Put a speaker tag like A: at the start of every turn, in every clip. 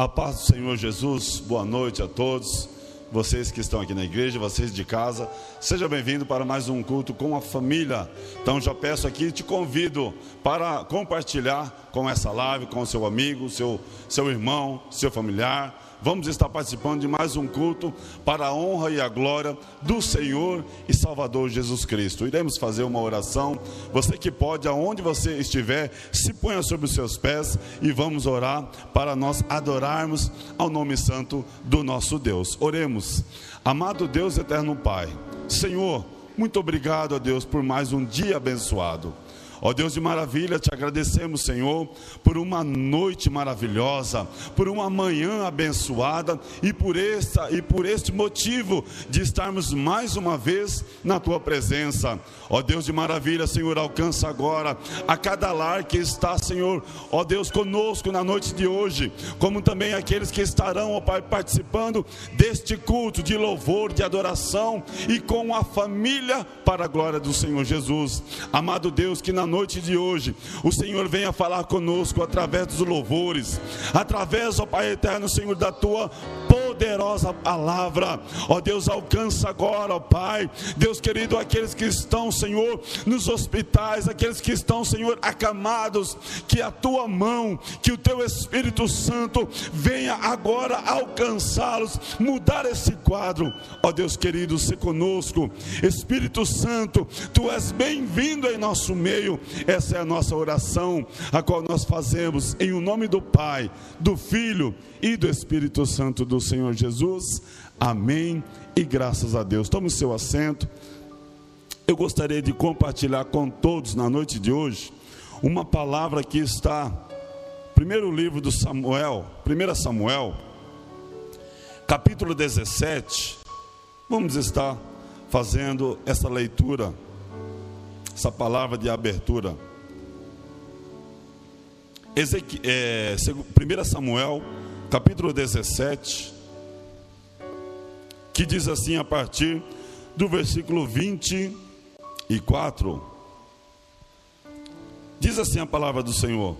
A: A paz do Senhor Jesus, boa noite a todos. Vocês que estão aqui na igreja, vocês de casa, seja bem-vindo para mais um culto com a família. Então já peço aqui, te convido para compartilhar com essa live, com seu amigo, seu, seu irmão, seu familiar vamos estar participando de mais um culto para a honra e a glória do Senhor e Salvador Jesus Cristo. Iremos fazer uma oração. Você que pode, aonde você estiver, se ponha sobre os seus pés e vamos orar para nós adorarmos ao nome santo do nosso Deus. Oremos. Amado Deus eterno Pai, Senhor, muito obrigado a Deus por mais um dia abençoado. Ó Deus de maravilha, te agradecemos, Senhor, por uma noite maravilhosa, por uma manhã abençoada e por esta e por este motivo de estarmos mais uma vez na tua presença. Ó Deus de maravilha, Senhor, alcança agora a cada lar que está, Senhor, ó Deus conosco na noite de hoje, como também aqueles que estarão, ó Pai, participando deste culto de louvor, de adoração e com a família para a glória do Senhor Jesus. Amado Deus, que na noite de hoje o Senhor venha falar conosco através dos louvores, através, ó Pai eterno, Senhor, da tua poderosa palavra. Ó Deus, alcança agora, ó Pai. Deus querido, aqueles que estão, Senhor, nos hospitais, aqueles que estão, Senhor, acamados, que a tua mão, que o teu Espírito Santo venha agora alcançá-los, mudar esse quadro. Ó Deus querido, se conosco. Espírito Santo, tu és bem-vindo em nosso meio. Essa é a nossa oração, a qual nós fazemos em o nome do Pai, do Filho e do Espírito Santo do Senhor Jesus. Amém. E graças a Deus. Tome o seu assento. Eu gostaria de compartilhar com todos na noite de hoje uma palavra que está primeiro livro do Samuel, 1 Samuel, capítulo 17. Vamos estar fazendo essa leitura, essa palavra de abertura. Ezequi, é, 1 Samuel capítulo 17, que diz assim a partir do versículo 24. Diz assim a palavra do Senhor: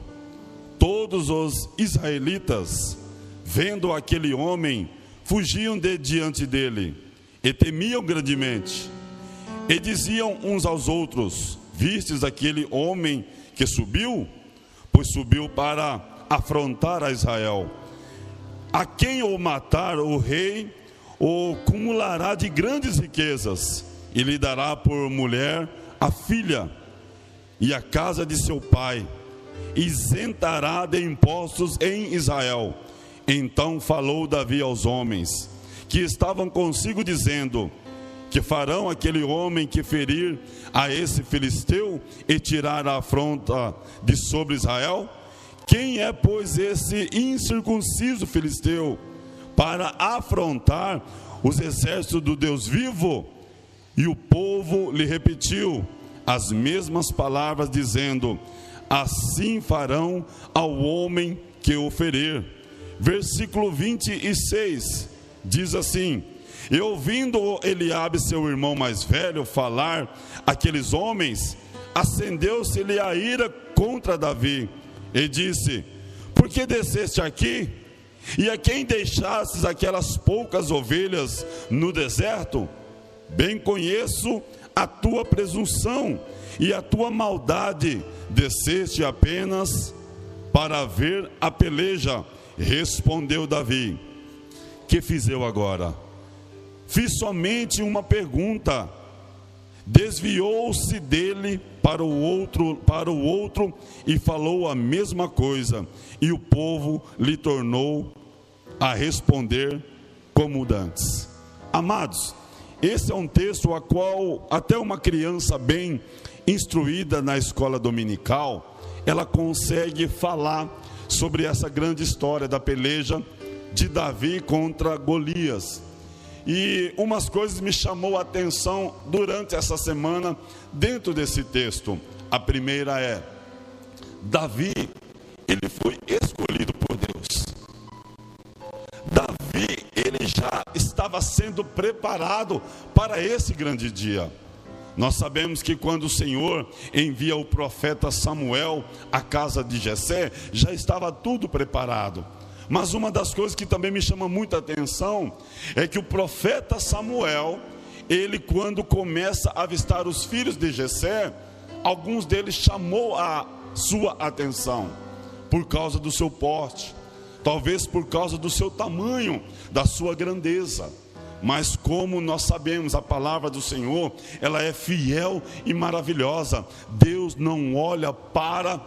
A: Todos os israelitas, vendo aquele homem, fugiam de diante dele e temiam grandemente. E diziam uns aos outros: Vistes aquele homem que subiu? Pois subiu para afrontar a Israel a quem o matar o rei o cumulará de grandes riquezas e lhe dará por mulher a filha e a casa de seu pai, isentará de impostos em Israel. Então falou Davi aos homens que estavam consigo, dizendo: Que farão aquele homem que ferir a esse filisteu e tirar a afronta de sobre Israel? Quem é, pois, esse incircunciso filisteu para afrontar os exércitos do Deus vivo? E o povo lhe repetiu as mesmas palavras, dizendo: Assim farão ao homem que o ferir. Versículo 26 diz assim: E ouvindo Eliabe, seu irmão mais velho, falar aqueles homens, acendeu-se-lhe a ira contra Davi e disse: Por que desceste aqui? E a quem deixastes aquelas poucas ovelhas no deserto? Bem conheço a tua presunção e a tua maldade. Desceste apenas para ver a peleja. Respondeu Davi: Que fiz eu agora? Fiz somente uma pergunta desviou-se dele para o outro, para o outro e falou a mesma coisa, e o povo lhe tornou a responder como dantes. Amados, esse é um texto a qual até uma criança bem instruída na escola dominical, ela consegue falar sobre essa grande história da peleja de Davi contra Golias. E umas coisas me chamou a atenção durante essa semana dentro desse texto. A primeira é Davi, ele foi escolhido por Deus. Davi, ele já estava sendo preparado para esse grande dia. Nós sabemos que quando o Senhor envia o profeta Samuel à casa de Jessé, já estava tudo preparado Mas uma das coisas que também me chama muita atenção é que o profeta Samuel, ele quando começa a avistar os filhos de Jessé, alguns deles chamou a sua atenção por causa do seu porte, talvez por causa do seu tamanho, da sua grandeza. Mas como nós sabemos, a palavra do Senhor, ela é fiel e maravilhosa. Deus não olha para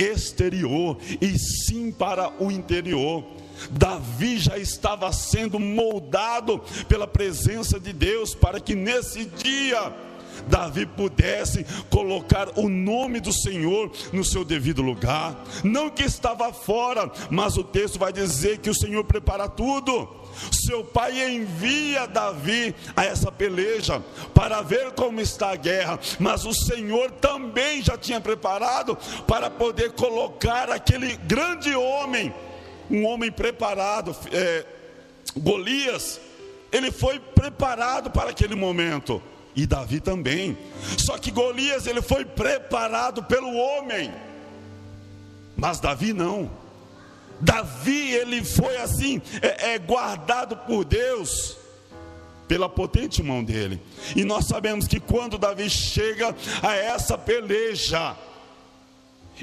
A: exterior, e sim para o interior. Davi já estava sendo moldado pela presença de Deus para que nesse dia Davi pudesse colocar o nome do Senhor no seu devido lugar. Não que estava fora, mas o texto vai dizer que o Senhor prepara tudo. Seu pai envia Davi a essa peleja para ver como está a guerra, mas o Senhor também já tinha preparado para poder colocar aquele grande homem, um homem preparado, é, Golias, ele foi preparado para aquele momento e Davi também. Só que Golias ele foi preparado pelo homem, mas Davi não. Davi ele foi assim é, é guardado por Deus pela potente mão dele. E nós sabemos que quando Davi chega a essa peleja,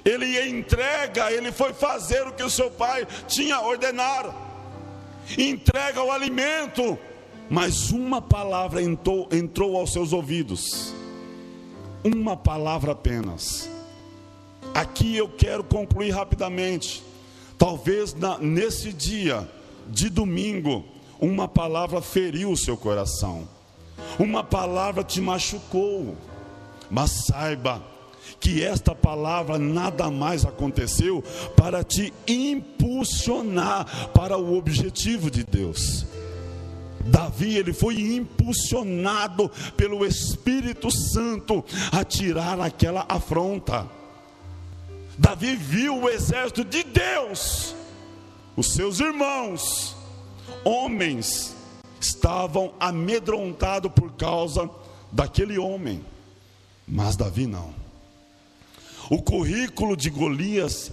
A: ele entrega, ele foi fazer o que o seu pai tinha ordenado. Entrega o alimento mas uma palavra entrou, entrou aos seus ouvidos. Uma palavra apenas. Aqui eu quero concluir rapidamente. Talvez na, nesse dia de domingo, uma palavra feriu o seu coração, uma palavra te machucou, mas saiba que esta palavra nada mais aconteceu para te impulsionar para o objetivo de Deus. Davi ele foi impulsionado pelo Espírito Santo a tirar aquela afronta. Davi viu o exército de Deus, os seus irmãos, homens, estavam amedrontados por causa daquele homem, mas Davi não. O currículo de Golias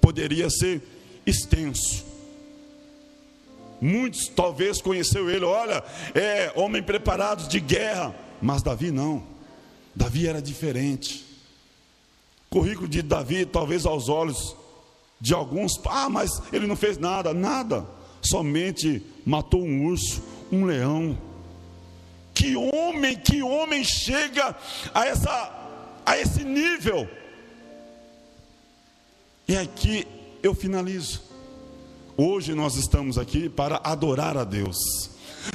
A: poderia ser extenso, Muitos talvez conheceu ele, olha, é homem preparado de guerra, mas Davi não. Davi era diferente. O currículo de Davi, talvez aos olhos de alguns, ah, mas ele não fez nada, nada. Somente matou um urso, um leão. Que homem, que homem chega a essa a esse nível? E aqui eu finalizo. Hoje nós estamos aqui para adorar a Deus.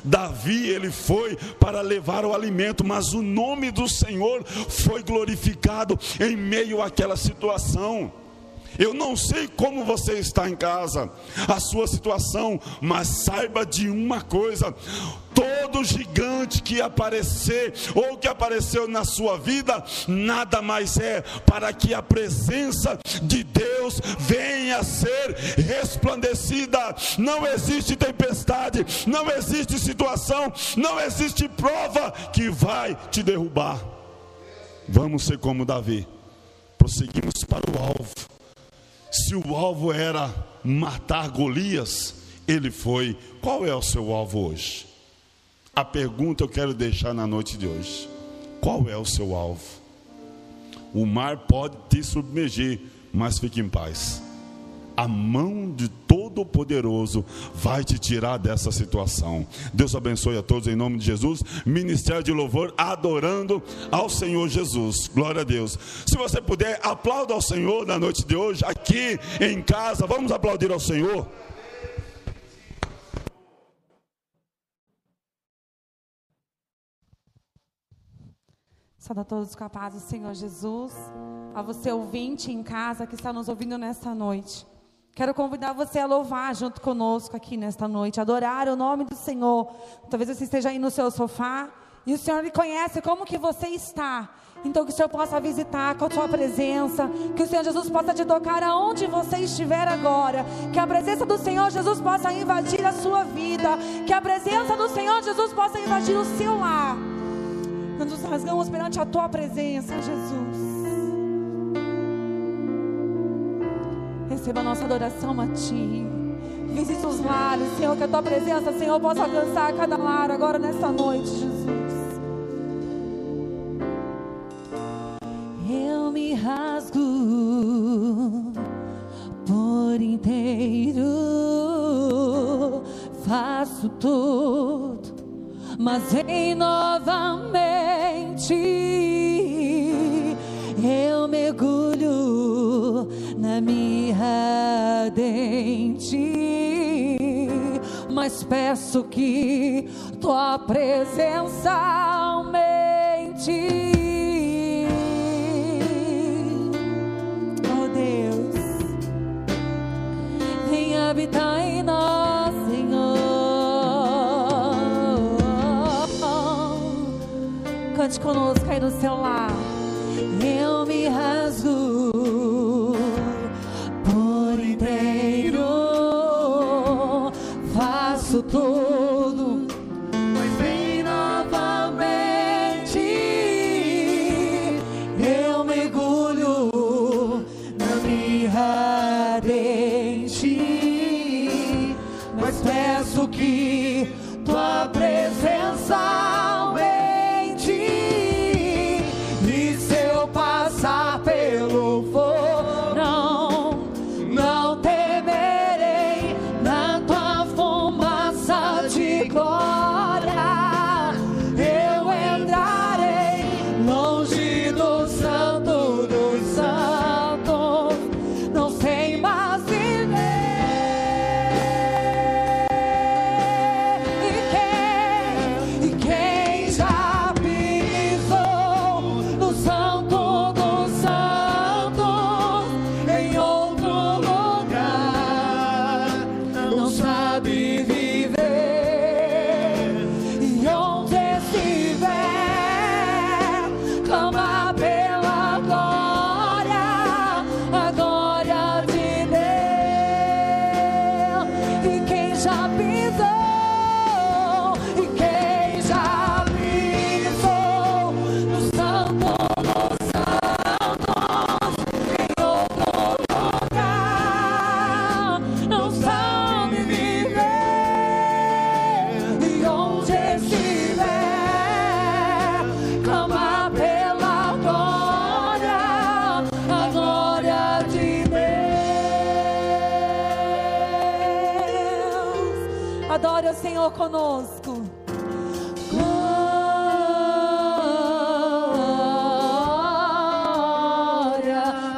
A: Davi, ele foi para levar o alimento, mas o nome do Senhor foi glorificado em meio àquela situação. Eu não sei como você está em casa, a sua situação, mas saiba de uma coisa: todo gigante que aparecer ou que apareceu na sua vida, nada mais é para que a presença de Deus venha a ser resplandecida. Não existe tempestade, não existe situação, não existe prova que vai te derrubar. Vamos ser como Davi, prosseguimos para o alvo. Se o alvo era matar Golias, ele foi. Qual é o seu alvo hoje? A pergunta eu quero deixar na noite de hoje: qual é o seu alvo? O mar pode te submergir, mas fique em paz. A mão de Todo-Poderoso vai te tirar dessa situação. Deus abençoe a todos em nome de Jesus. Ministério de louvor, adorando ao Senhor Jesus. Glória a Deus. Se você puder, aplauda ao Senhor na noite de hoje, aqui em casa. Vamos aplaudir ao Senhor.
B: Saúde a todos com a paz do Senhor Jesus. A você ouvinte em casa que está nos ouvindo nesta noite. Quero convidar você a louvar junto conosco aqui nesta noite, adorar o nome do Senhor. Talvez você esteja aí no seu sofá e o Senhor lhe conhece como que você está. Então que o Senhor possa visitar com a sua presença, que o Senhor Jesus possa te tocar aonde você estiver agora, que a presença do Senhor Jesus possa invadir a sua vida, que a presença do Senhor Jesus possa invadir o seu lar. Nós nos rasgamos perante a tua presença, Jesus. Receba a nossa adoração a ti. Visite os lares, Senhor, que a tua presença, Senhor, possa alcançar cada lar agora nesta noite, Jesus. Eu me rasgo por inteiro, faço tudo, mas vem novamente. Eu mergulho na minha dente, mas peço que tua presença aumente. Oh habitar em nós, Senhor. Cante conosco aí no seu lar. Eu me rasgo por inteiro, faço tudo, mas vem novamente. Eu mergulho na minha dente, mas peço que tua presença conosco. Glória,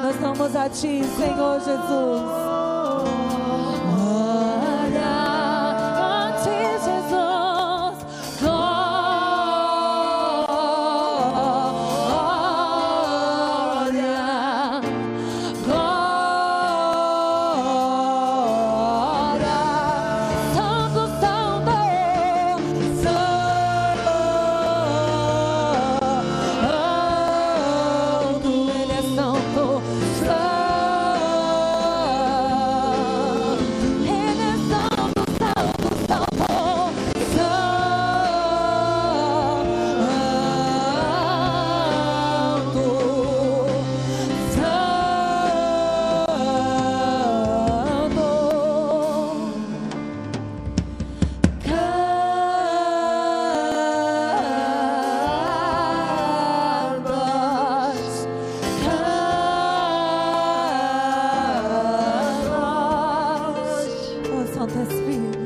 B: nós damos a Ti, Senhor Jesus. Santo Espírito,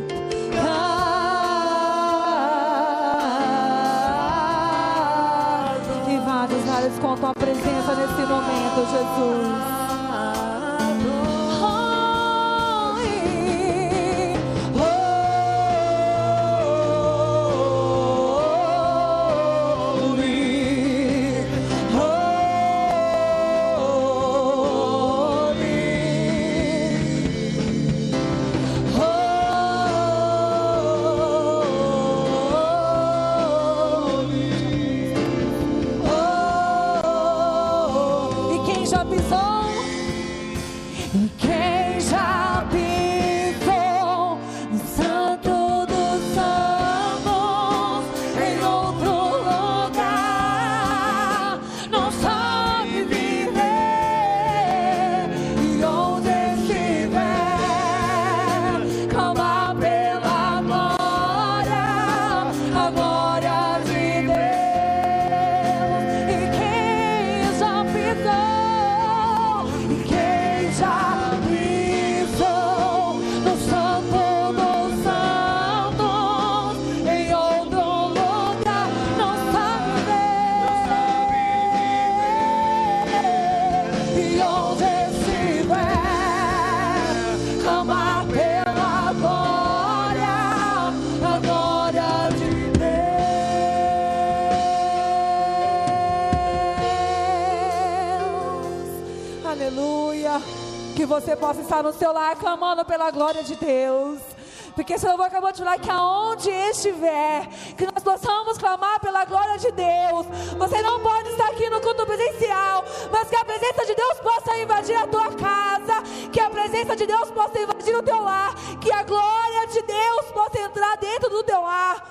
B: cabas, e vários com a tua presença nesse momento, Jesus. Estar no seu lar clamando pela glória de Deus. Porque Senhor acabou de falar que aonde estiver, que nós possamos clamar pela glória de Deus. Você não pode estar aqui no culto presencial, mas que a presença de Deus possa invadir a tua casa, que a presença de Deus possa invadir o teu lar, que a glória de Deus possa entrar dentro do teu lar.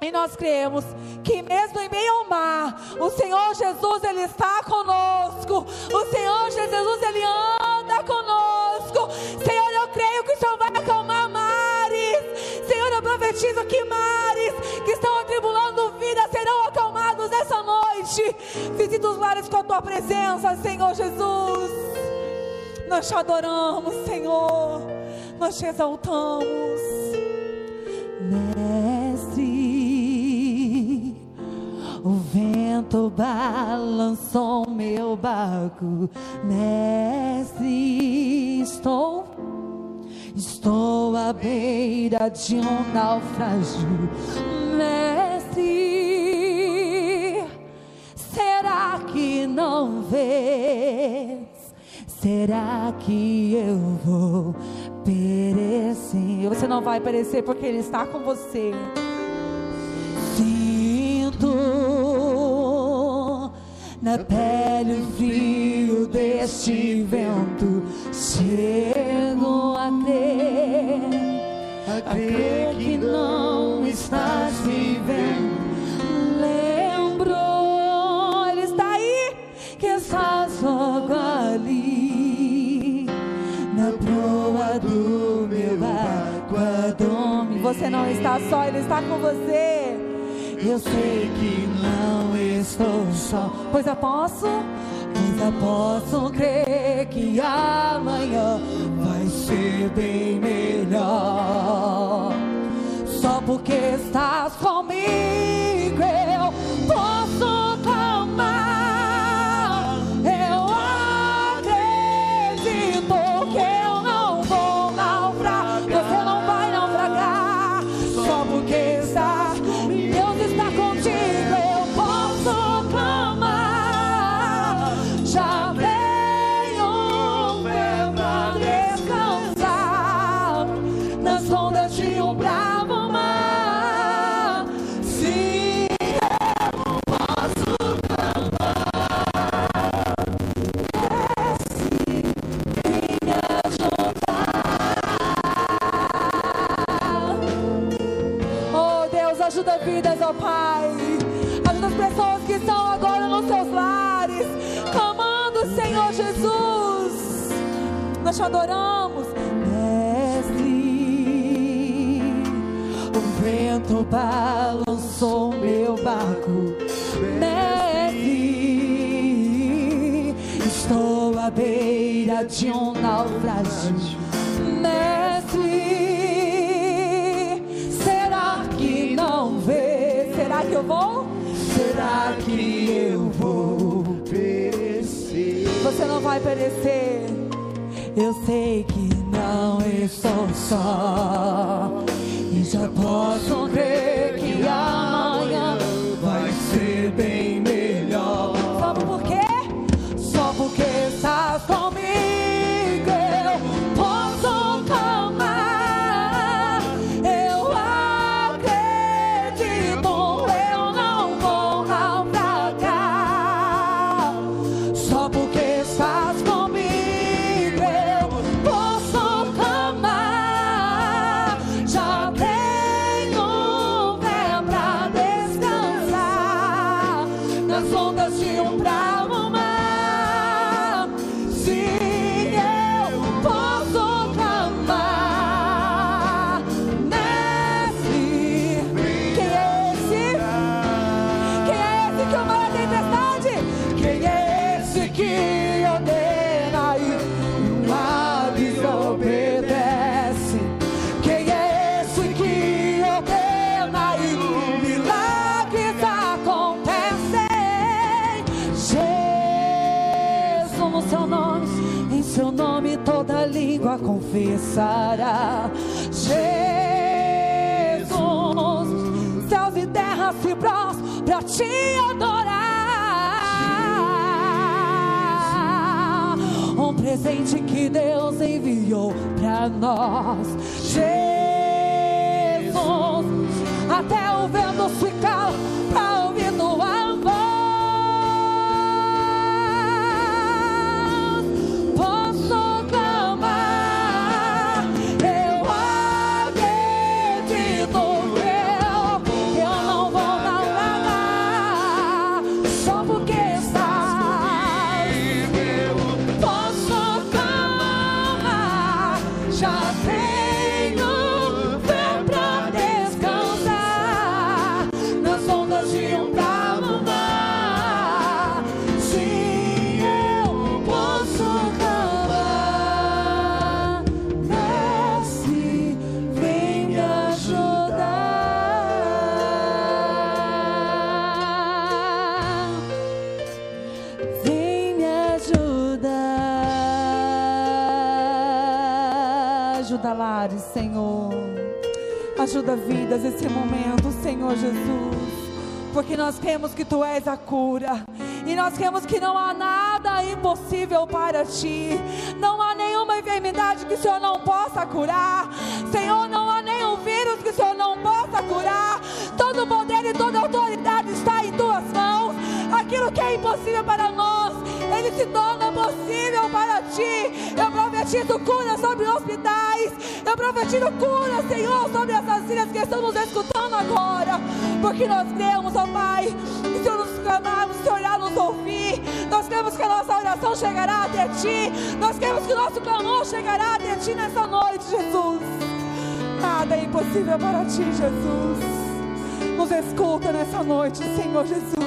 B: E nós cremos que mesmo em meio ao mar, o Senhor Jesus ele está conosco. O Senhor Jesus ele anda profetizo que mares que estão atribulando vida serão acalmados nessa noite. Visita os mares com a tua presença, Senhor Jesus. Nós te adoramos, Senhor. Nós te exaltamos. O vento balançou meu barco, mestre. Estou, estou à beira de um naufrágio, mestre. Será que não vês? Será que eu vou perecer? Você não vai perecer porque Ele está com você. na pele o frio deste vento. Chego a crer, a crer que não estás vivendo. Lembro, ele está aí, que estás logo ali, na proa do meu barco. Você não está só, ele está com você. Eu sei que não estou só, pois eu posso, eu posso crer que amanhã vai ser bem melhor. Só porque estás comigo, eu posso adoramos, Mestre. O vento balançou meu barco, Mestre. Estou à beira de um naufrágio, Mestre. Será que eu vou?
C: Será que eu vou perecer?
B: Você não vai perecer. Eu sei que não estou só. E já posso crer que amanhã vidas esse momento, Senhor Jesus. Porque nós cremos que Tu és a cura. E nós cremos que não há nada impossível para Ti. Não há nenhuma enfermidade que o Senhor não possa curar. Senhor, não há nenhum vírus que o Senhor não possa curar. Todo poder e toda autoridade está em Tuas mãos. Aquilo que é impossível para nós, Ele se torna possível para Ti. Eu profetizo cura sobre. Eu cura, Senhor, sobre essas filhas que estão nos escutando agora. Porque nós cremos, ó Pai, que se nos clamarmos, se olhar, nos ouvir, nós cremos que a nossa oração chegará até Ti. Nós cremos que o nosso clamor chegará até Ti nessa noite, Jesus. Nada é impossível para Ti, Jesus. Nos escuta nessa noite, Senhor Jesus.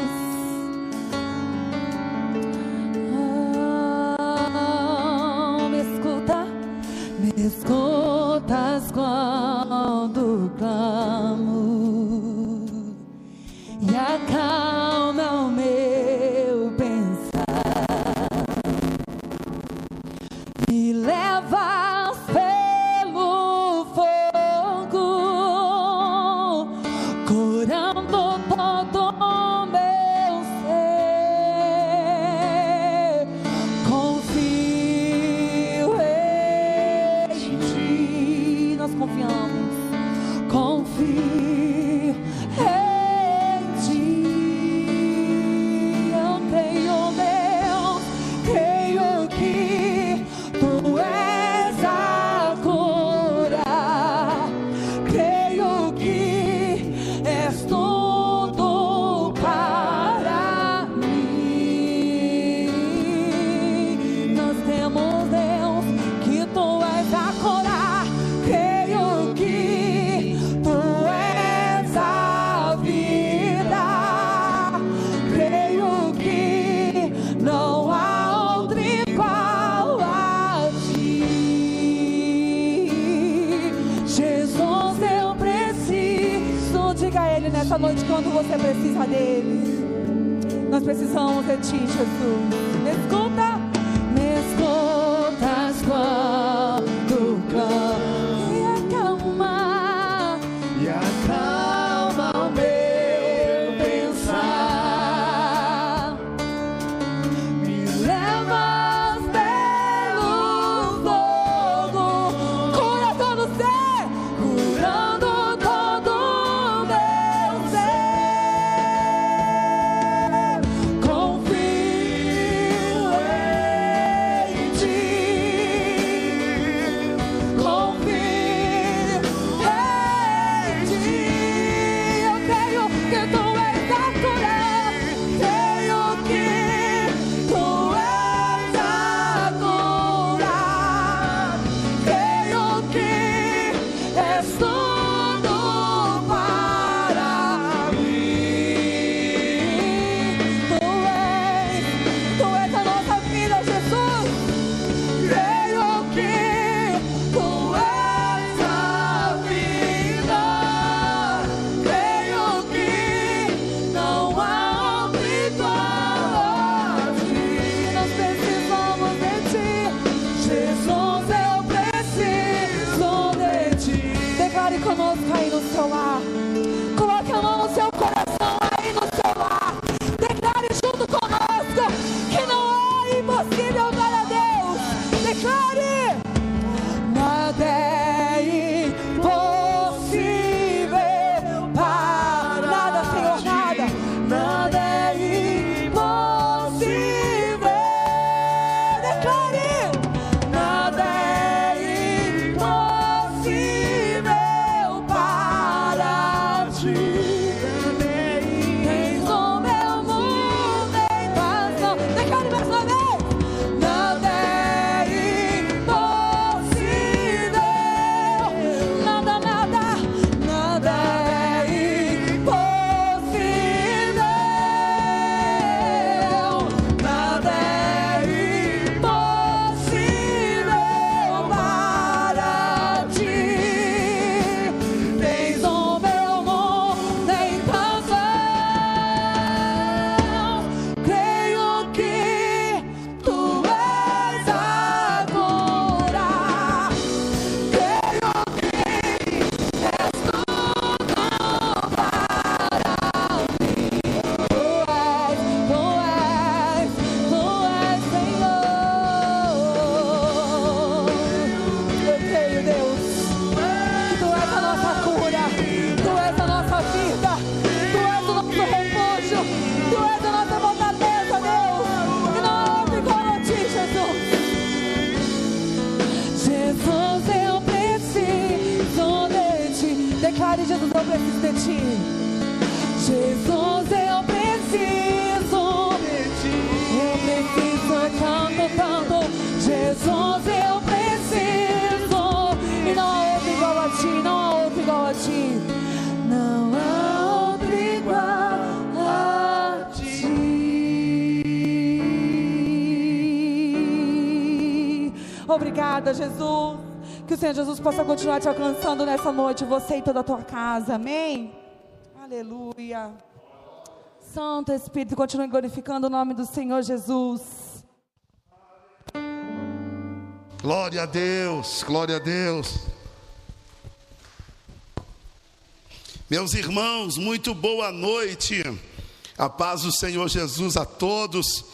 B: Senhor Jesus possa continuar te alcançando nessa noite, você e toda a tua casa. Amém. Aleluia. Santo Espírito, continue glorificando o nome do Senhor Jesus.
D: Glória a Deus, glória a Deus. Meus irmãos, muito boa noite. A paz do Senhor Jesus a todos.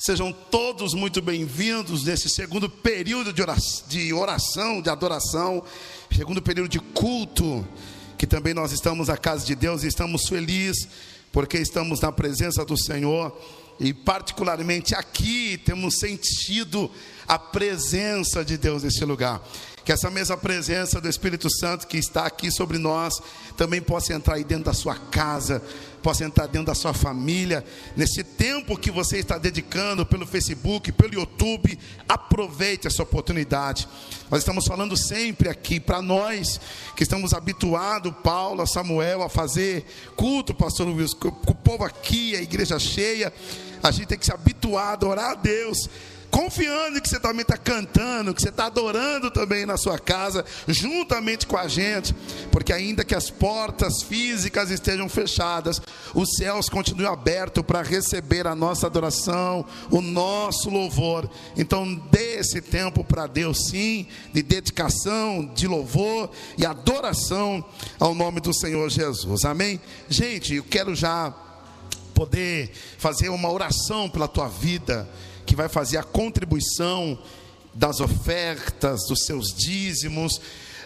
D: Sejam todos muito bem-vindos nesse segundo período de oração, de oração, de adoração, segundo período de culto, que também nós estamos na casa de Deus e estamos felizes porque estamos na presença do Senhor e particularmente aqui temos sentido a presença de Deus nesse lugar. Que essa mesma presença do Espírito Santo que está aqui sobre nós também possa entrar aí dentro da sua casa, possa entrar dentro da sua família. Nesse tempo que você está dedicando pelo Facebook, pelo YouTube, aproveite essa oportunidade. Nós estamos falando sempre aqui para nós que estamos habituados, Paulo, Samuel, a fazer culto, pastor Wilson, com o povo aqui, a igreja cheia. A gente tem que se habituar a adorar a Deus confiando que você também está cantando, que você está adorando também na sua casa, juntamente com a gente, porque ainda que as portas físicas estejam fechadas, os céus continuam abertos para receber a nossa adoração, o nosso louvor. Então, dê esse tempo para Deus, sim, de dedicação, de louvor e adoração ao nome do Senhor Jesus. Amém? Gente, eu quero já poder fazer uma oração pela tua vida que vai fazer a contribuição das ofertas, dos seus dízimos,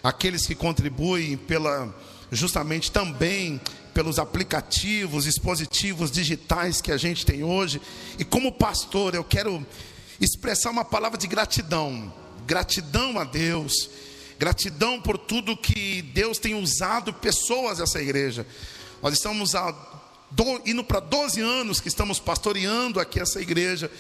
D: aqueles que contribuem pela justamente também pelos aplicativos, dispositivos digitais que a gente tem hoje. E como pastor, eu quero expressar uma palavra de gratidão. Gratidão a Deus. Gratidão por tudo que Deus tem usado pessoas dessa igreja. Nós estamos do, indo para 12 anos que estamos pastoreando aqui essa igreja.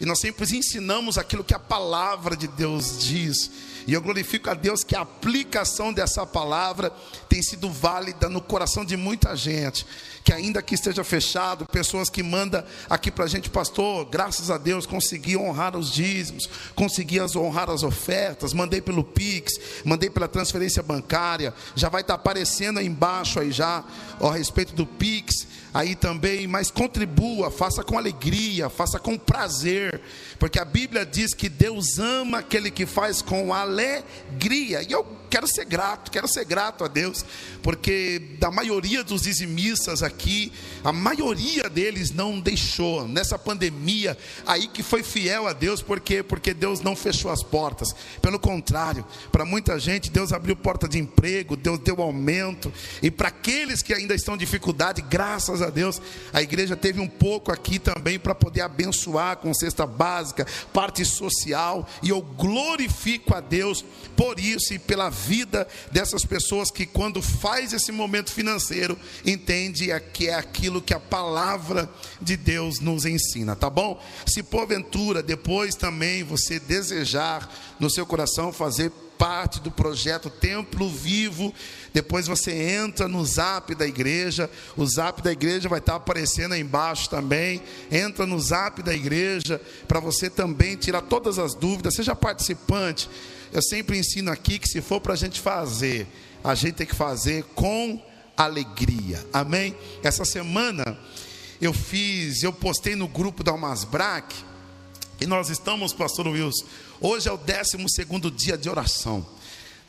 D: E nós sempre ensinamos aquilo que a palavra de Deus diz. E eu glorifico a Deus que a aplicação dessa palavra tem sido válida no coração de muita gente. Que ainda que esteja fechado, pessoas que mandam aqui para a gente, pastor, graças a Deus consegui honrar os dízimos, consegui honrar as ofertas, mandei pelo Pix, mandei pela transferência bancária, já vai estar aparecendo aí embaixo aí já, a respeito do Pix aí também, mas contribua, faça com alegria, faça com prazer, porque a Bíblia diz que Deus ama aquele que faz com alegria, e eu quero ser grato, quero ser grato a Deus, porque da maioria dos dizimistas aqui, a maioria deles não deixou. Nessa pandemia, aí que foi fiel a Deus, por quê? Porque Deus não fechou as portas, pelo contrário, para muita gente, Deus abriu porta de emprego, Deus deu aumento, e para aqueles que ainda estão em dificuldade, graças a Deus, a igreja teve um pouco aqui também para poder abençoar com cesta básica, parte social, e eu glorifico a Deus por isso e pela vida dessas pessoas que, quando faz esse momento financeiro, entende que é aquilo que a palavra de Deus nos ensina, tá bom? Se porventura depois também você desejar no seu coração fazer parte do projeto Templo Vivo. Depois você entra no zap da igreja, o zap da igreja vai estar aparecendo aí embaixo também. Entra no zap da igreja para você também tirar todas as dúvidas. Seja participante. Eu sempre ensino aqui que se for para a gente fazer, a gente tem que fazer com alegria. Amém? Essa semana eu fiz, eu postei no grupo da Almasbrac e nós estamos, pastor Wilson, hoje é o 12 dia de oração.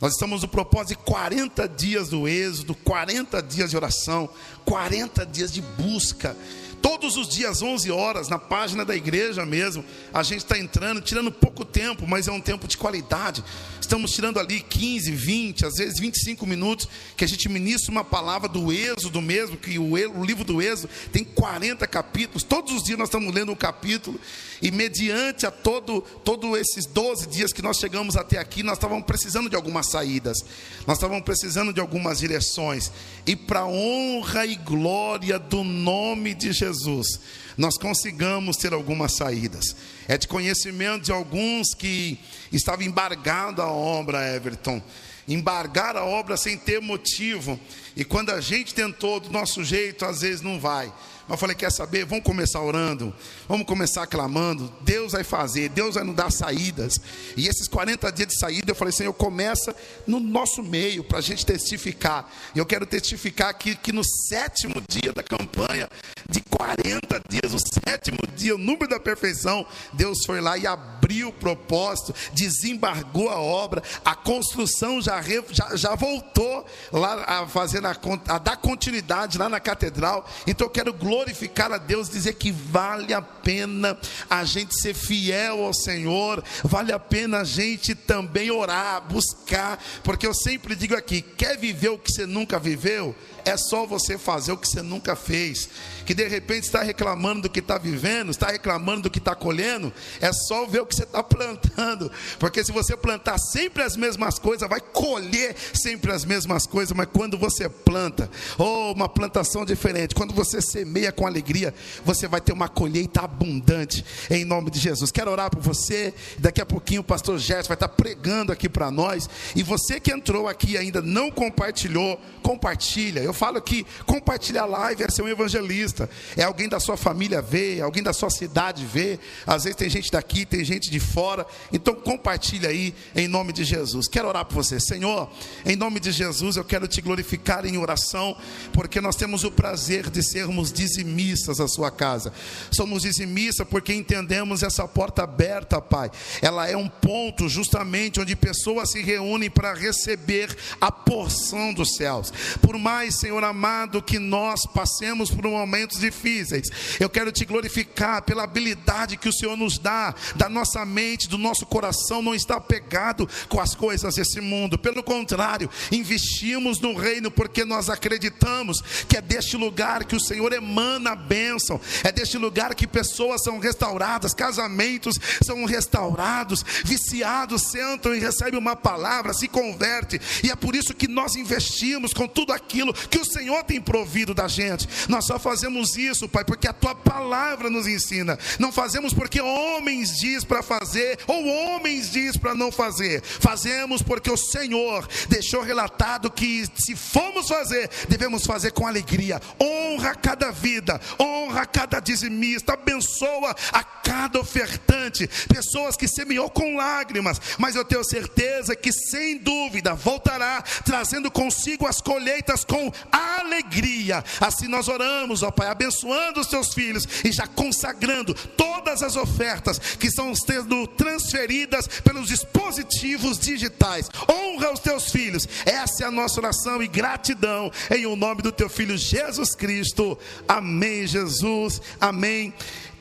D: Nós estamos no propósito de 40 dias do êxodo, 40 dias de oração, 40 dias de busca. Todos os dias, 11 horas, na página da igreja mesmo, a gente está entrando, tirando pouco tempo, mas é um tempo de qualidade. Estamos tirando ali 15, 20, às vezes 25 minutos, que a gente ministra uma palavra do Êxodo mesmo, que o, o livro do Êxodo tem 40 capítulos. Todos os dias nós estamos lendo um capítulo, e mediante a todo, todo esses 12 dias que nós chegamos até aqui, nós estávamos precisando de algumas saídas, nós estávamos precisando de algumas direções, e para honra e glória do nome de Jesus Jesus, nós consigamos ter algumas saídas. É de conhecimento de alguns que estava embargado a obra, Everton. Embargar a obra sem ter motivo. E quando a gente tentou do nosso jeito, às vezes não vai. Mas falei: quer saber? Vamos começar orando, vamos começar clamando. Deus vai fazer, Deus vai nos dar saídas. E esses 40 dias de saída, eu falei: Senhor, começa no nosso meio, para a gente testificar. E eu quero testificar aqui que no sétimo dia da campanha, de 40 dias, o sétimo dia, o número da perfeição, Deus foi lá e abriu o propósito, desembargou a obra, a construção já, já, já voltou lá a fazer, a, a dar continuidade lá na catedral. Então eu quero glorificar glorificar a Deus, dizer que vale a pena a gente ser fiel ao Senhor, vale a pena a gente também orar, buscar, porque eu sempre digo aqui: quer viver o que você nunca viveu? É só você fazer o que você nunca fez. Que de repente está reclamando do que está vivendo, está reclamando do que está colhendo, é só ver o que você está plantando. Porque se você plantar sempre as mesmas coisas, vai colher sempre as mesmas coisas. Mas quando você planta, ou oh, uma plantação diferente, quando você semeia com alegria, você vai ter uma colheita abundante, em nome de Jesus. Quero orar por você. Daqui a pouquinho o pastor Gerson vai estar pregando aqui para nós. E você que entrou aqui ainda não compartilhou, compartilha. Eu falo que compartilhar live é ser um evangelista. É alguém da sua família ver, alguém da sua cidade ver. Às vezes tem gente daqui, tem gente de fora. Então compartilha aí em nome de Jesus. Quero orar por você, Senhor. Em nome de Jesus, eu quero te glorificar em oração, porque nós temos o prazer de sermos dizimistas à sua casa. Somos dizimistas porque entendemos essa porta aberta, Pai. Ela é um ponto justamente onde pessoas se reúnem para receber a porção dos céus. Por mais, Senhor amado, que nós passemos por momentos difíceis, eu quero te glorificar pela habilidade que o Senhor nos dá, da nossa mente, do nosso coração, não está pegado com as coisas desse mundo, pelo contrário, investimos no reino porque nós acreditamos que é deste lugar que o Senhor emana a bênção, é deste lugar que pessoas são restauradas, casamentos são restaurados, viciados sentam e recebem uma palavra, se converte, e é por isso que nós investimos com tudo aquilo que o Senhor tem provido da gente. Nós só fazemos isso, Pai, porque a tua palavra nos ensina. Não fazemos porque homens diz para fazer ou homens diz para não fazer. Fazemos porque o Senhor deixou relatado que se formos fazer, devemos fazer com alegria. Honra cada vida, honra cada dizimista, abençoa a cada ofertante, pessoas que semeou com lágrimas, mas eu tenho certeza que sem dúvida voltará trazendo consigo as colheitas com alegria. Assim nós oramos, ó Pai, abençoando os teus filhos e já consagrando todas as ofertas que estão sendo transferidas pelos dispositivos digitais. Honra os teus filhos. Essa é a nossa oração e gratidão em o nome do teu filho Jesus Cristo. Amém, Jesus. Amém.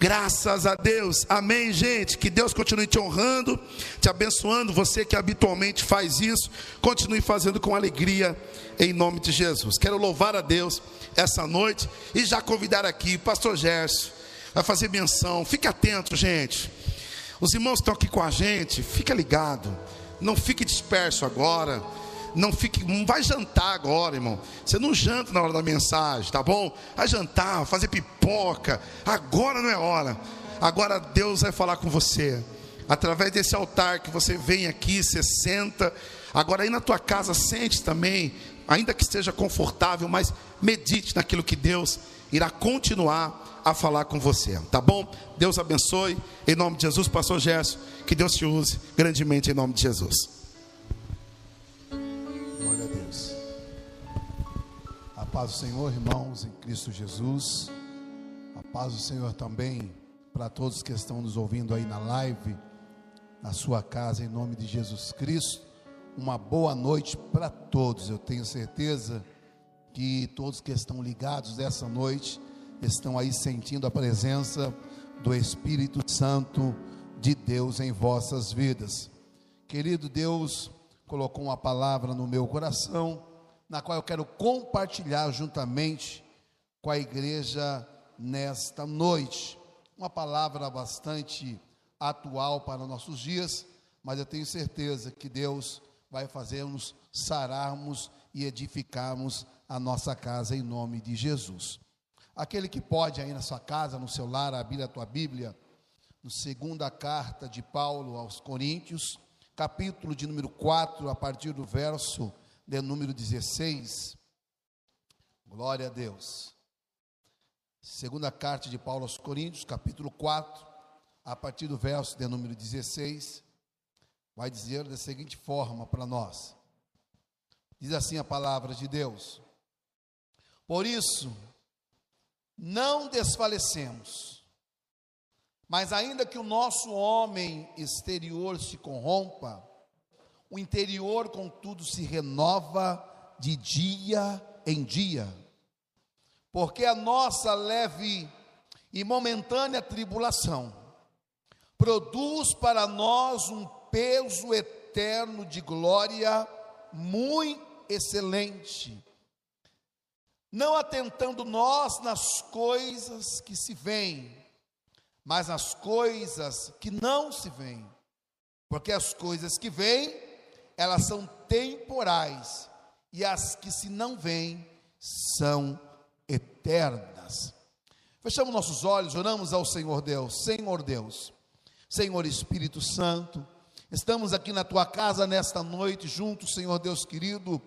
D: Graças a Deus, amém, gente. Que Deus continue te honrando, te abençoando. Você que habitualmente faz isso, continue fazendo com alegria, em nome de Jesus. Quero louvar a Deus essa noite e já convidar aqui, Pastor Gerson, vai fazer menção. Fique atento, gente. Os irmãos estão aqui com a gente, fica ligado. Não fique disperso agora não fique, não vai jantar agora, irmão. Você não janta na hora da mensagem, tá bom? Vai jantar, fazer pipoca. Agora não é hora. Agora Deus vai falar com você. Através desse altar que você vem aqui, você senta. Agora aí na tua casa, sente também, ainda que esteja confortável, mas medite naquilo que Deus irá continuar a falar com você, tá bom? Deus abençoe, em nome de Jesus, pastor Gerson, que Deus te use grandemente em nome de Jesus.
E: Paz do Senhor, irmãos, em Cristo Jesus. A paz do Senhor também para todos que estão nos ouvindo aí na live, na sua casa, em nome de Jesus Cristo. Uma boa noite para todos. Eu tenho certeza que todos que estão ligados essa noite estão aí sentindo a presença do Espírito Santo de Deus em vossas vidas. Querido Deus, colocou uma palavra no meu coração, na qual eu quero compartilhar juntamente com a igreja nesta noite. Uma palavra bastante atual para nossos dias, mas eu tenho certeza que Deus vai fazer-nos sararmos e edificarmos a nossa casa em nome de Jesus. Aquele que pode aí na sua casa, no seu lar, abrir a tua Bíblia, no segunda carta de Paulo aos Coríntios, capítulo de número 4, a partir do verso de número 16. Glória a Deus. Segunda carta de Paulo aos Coríntios, capítulo 4, a partir do verso de número 16, vai dizer da seguinte forma para nós. Diz assim a palavra de Deus: Por isso, não desfalecemos, mas ainda que o nosso homem exterior se corrompa, o interior, contudo, se renova de dia em dia, porque a nossa leve e momentânea tribulação produz para nós um peso eterno de glória muito excelente. Não atentando nós nas coisas que se veem, mas nas coisas que não se veem, porque as coisas que vêm, elas são temporais, e as que se não veem são eternas. Fechamos nossos olhos, oramos ao Senhor Deus, Senhor Deus, Senhor Espírito Santo, estamos aqui na tua casa nesta noite, juntos, Senhor Deus querido,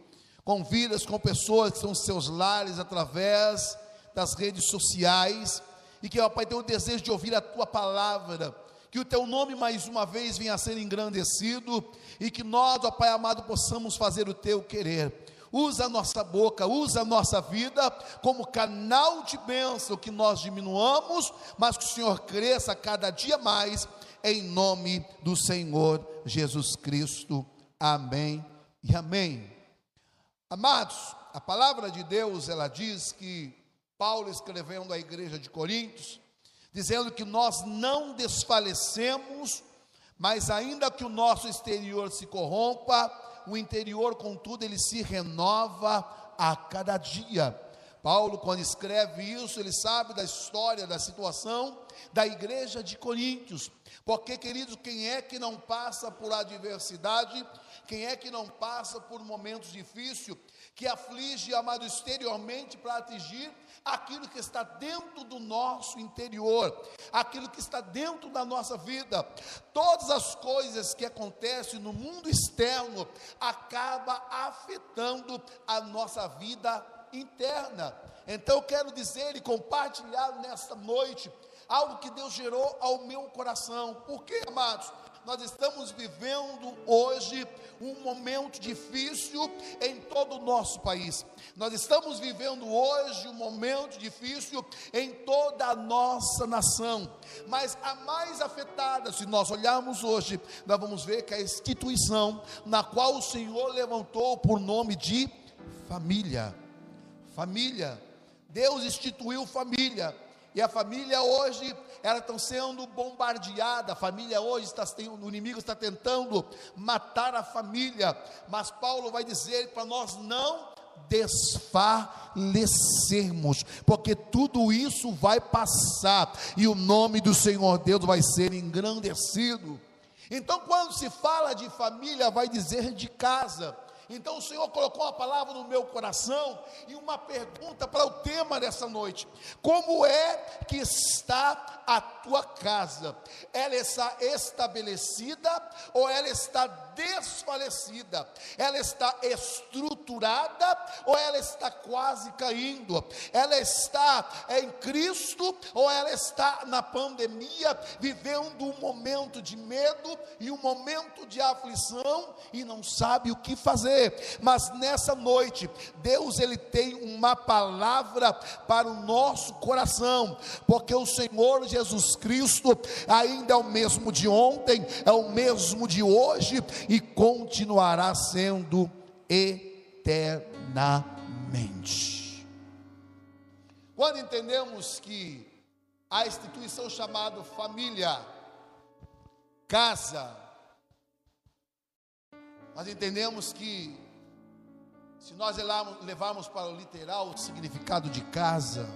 E: com vidas, com pessoas que são seus lares através das redes sociais, e que, ó Pai, tem o desejo de ouvir a tua palavra, que o teu nome mais uma vez venha a ser engrandecido, e que nós, ó Pai amado, possamos fazer o teu querer. Usa a nossa boca, usa a nossa vida como canal de bênção, que nós diminuamos, mas que o Senhor cresça cada dia mais, em nome do Senhor Jesus Cristo. Amém e amém. Amados, a palavra de Deus, ela diz que Paulo escrevendo à igreja de Coríntios, dizendo que nós não desfalecemos, mas ainda que o nosso exterior se corrompa, o interior, contudo, ele se renova a cada dia. Paulo, quando escreve isso, ele sabe da história, da situação da igreja de Coríntios. Porque, queridos, quem é que não passa por adversidade quem é que não passa por momentos difíceis, que aflige, amado, exteriormente para atingir aquilo que está dentro do nosso interior, aquilo que está dentro da nossa vida. Todas as coisas que acontecem no mundo externo acaba afetando a nossa vida interna. Então eu quero dizer e compartilhar nesta noite algo que Deus gerou ao meu coração. Por quê, amados? Nós estamos vivendo hoje um momento difícil em todo o nosso país. Nós estamos vivendo hoje um momento difícil em toda a nossa nação. Mas a mais afetada, se nós olharmos hoje, nós vamos ver que a instituição na qual o Senhor levantou por nome de família. Família. Deus instituiu família. E a família hoje, elas estão sendo bombardeada. A família hoje está o inimigo está tentando matar a família. Mas Paulo vai dizer para nós não desfalecermos, porque tudo isso vai passar e o nome do Senhor Deus vai ser engrandecido. Então, quando se fala de família, vai dizer de casa. Então o Senhor colocou uma palavra no meu coração e uma pergunta para o tema dessa noite: Como é que está a tua casa? Ela está estabelecida ou ela está desfalecida? Ela está estruturada ou ela está quase caindo? Ela está em Cristo ou ela está na pandemia, vivendo um momento de medo e um momento de aflição e não sabe o que fazer? Mas nessa noite, Deus ele tem uma palavra para o nosso coração, porque o Senhor Jesus Cristo ainda é o mesmo de ontem, é o mesmo de hoje e continuará sendo eternamente. quando entendemos que a instituição chamada família, casa, nós entendemos que, se nós levarmos para o literal o significado de casa,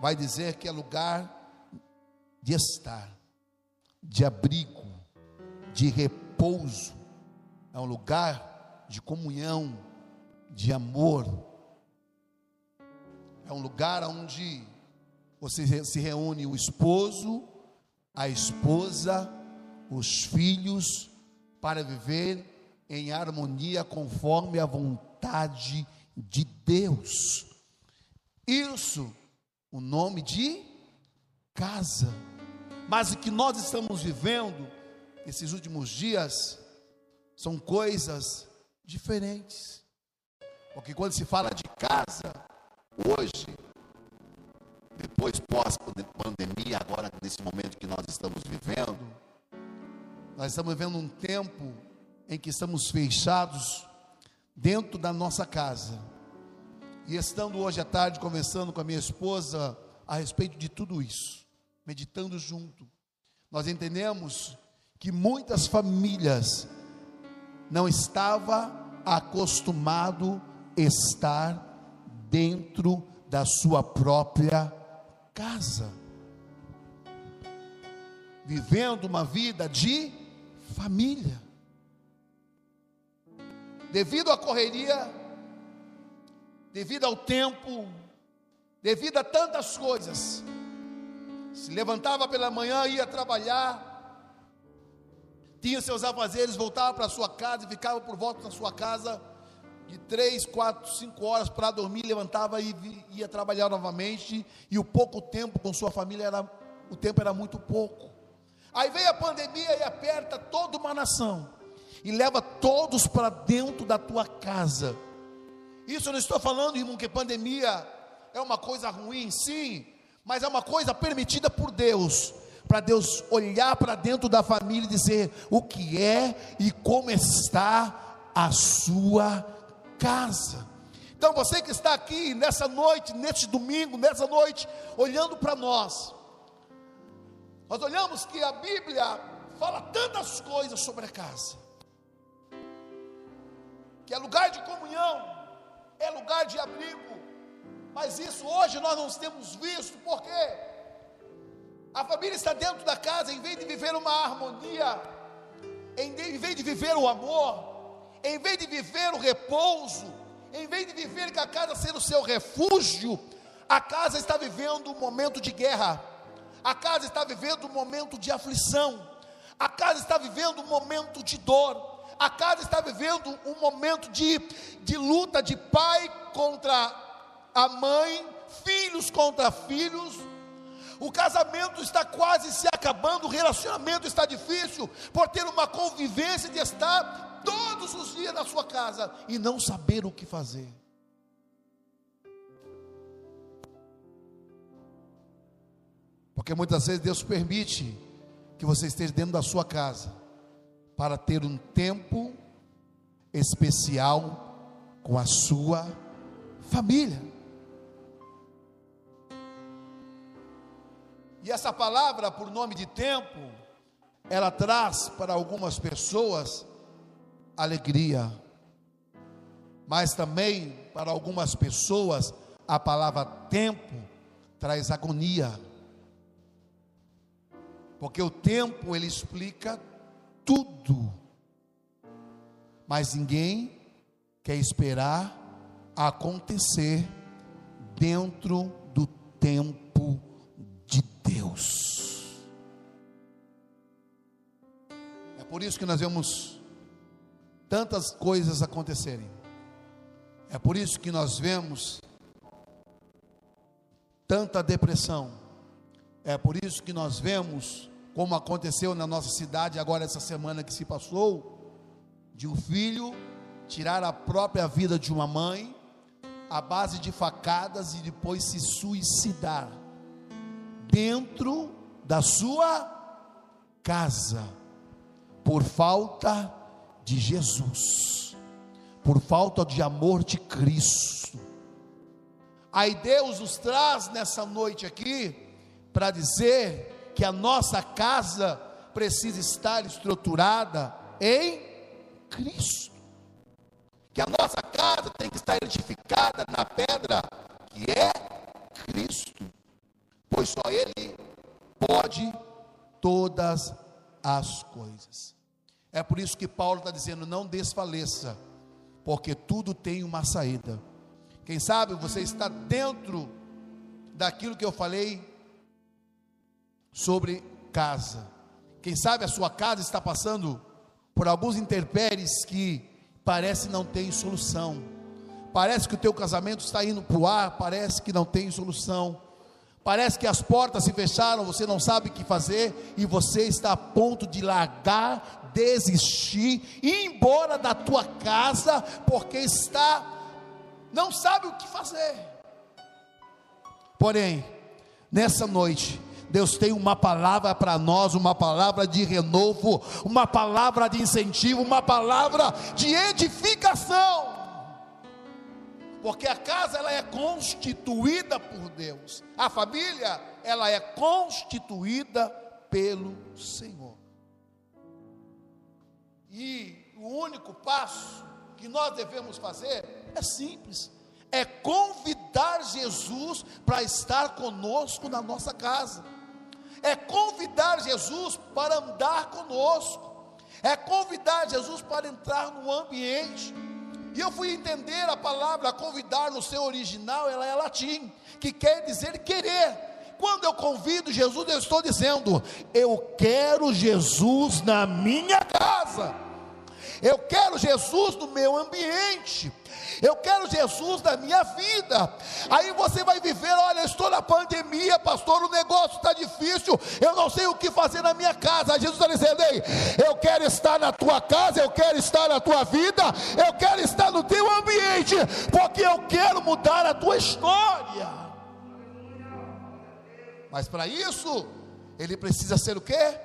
E: vai dizer que é lugar de estar, de abrigo, de repouso, é um lugar de comunhão, de amor, é um lugar onde você se reúne o esposo, a esposa, os filhos, para viver em harmonia conforme a vontade de Deus. Isso, o nome de casa. Mas o que nós estamos vivendo esses últimos dias são coisas diferentes. Porque quando se fala de casa, hoje, depois pós-pandemia, agora nesse momento que nós estamos vivendo, nós estamos vivendo um tempo em que estamos fechados dentro da nossa casa. E estando hoje à tarde conversando com a minha esposa a respeito de tudo isso, meditando junto, nós entendemos que muitas famílias não estava acostumado estar dentro da sua própria casa, vivendo uma vida de família devido à correria, devido ao tempo, devido a tantas coisas, se levantava pela manhã, ia trabalhar, tinha seus afazeres, voltava para sua casa e ficava por volta da sua casa de três, quatro, cinco horas para dormir, levantava e ia trabalhar novamente, e o pouco tempo com sua família era, o tempo era muito pouco. Aí veio a pandemia e aperta toda uma nação e leva todos para dentro da tua casa. Isso eu não estou falando, irmão, que pandemia é uma coisa ruim, sim, mas é uma coisa permitida por Deus, para Deus olhar para dentro da família e dizer o que é e como está a sua casa. Então você que está aqui nessa noite, neste domingo, nessa noite, olhando para nós, nós olhamos que a Bíblia fala tantas coisas sobre a casa que é lugar de comunhão, é lugar de abrigo, mas isso hoje nós não temos visto, porque a família está dentro da casa, em vez de viver uma harmonia, em vez de viver o amor, em vez de viver o repouso, em vez de viver que a casa seja o seu refúgio, a casa está vivendo um momento de guerra, a casa está vivendo um momento de aflição, a casa está vivendo um momento de dor, a casa está vivendo um momento de, de luta de pai contra a mãe, filhos contra filhos. O casamento está quase se acabando, o relacionamento está difícil por ter uma convivência de estar todos os dias na sua casa e não saber o que fazer. Porque muitas vezes Deus permite que você esteja dentro da sua casa para ter um tempo especial com a sua família. E essa palavra, por nome de tempo, ela traz para algumas pessoas alegria, mas também para algumas pessoas a palavra tempo traz agonia. Porque o tempo ele explica tudo. Mas ninguém quer esperar acontecer dentro do tempo de Deus. É por isso que nós vemos tantas coisas acontecerem. É por isso que nós vemos tanta depressão. É por isso que nós vemos como aconteceu na nossa cidade agora essa semana que se passou, de um filho tirar a própria vida de uma mãe à base de facadas e depois se suicidar dentro da sua casa por falta de Jesus, por falta de amor de Cristo. Aí Deus nos traz nessa noite aqui para dizer que a nossa casa precisa estar estruturada em Cristo. Que a nossa casa tem que estar edificada na pedra que é Cristo. Pois só Ele pode todas as coisas. É por isso que Paulo está dizendo: não desfaleça, porque tudo tem uma saída. Quem sabe você está dentro daquilo que eu falei sobre casa. Quem sabe a sua casa está passando por alguns interpéries que parece não ter solução. Parece que o teu casamento está indo para o ar, parece que não tem solução. Parece que as portas se fecharam, você não sabe o que fazer e você está a ponto de largar, desistir, ir embora da tua casa porque está não sabe o que fazer. Porém, nessa noite, Deus tem uma palavra para nós, uma palavra de renovo, uma palavra de incentivo, uma palavra de edificação porque a casa ela é constituída por Deus, a família ela é constituída pelo Senhor. E o único passo que nós devemos fazer é simples, é convidar Jesus para estar conosco na nossa casa. É convidar Jesus para andar conosco. É convidar Jesus para entrar no ambiente e eu fui entender a palavra convidar no seu original, ela é latim, que quer dizer querer. Quando eu convido Jesus, eu estou dizendo: eu quero Jesus na minha casa. Eu quero Jesus no meu ambiente. Eu quero Jesus na minha vida. Aí você vai viver, olha, eu estou na pandemia, pastor, o negócio está difícil, eu não sei o que fazer na minha casa. Jesus está dizendo, ei, eu quero estar na tua casa, eu quero estar na tua vida, eu quero estar no teu ambiente, porque eu quero mudar a tua história. Mas para isso, ele precisa ser o quê?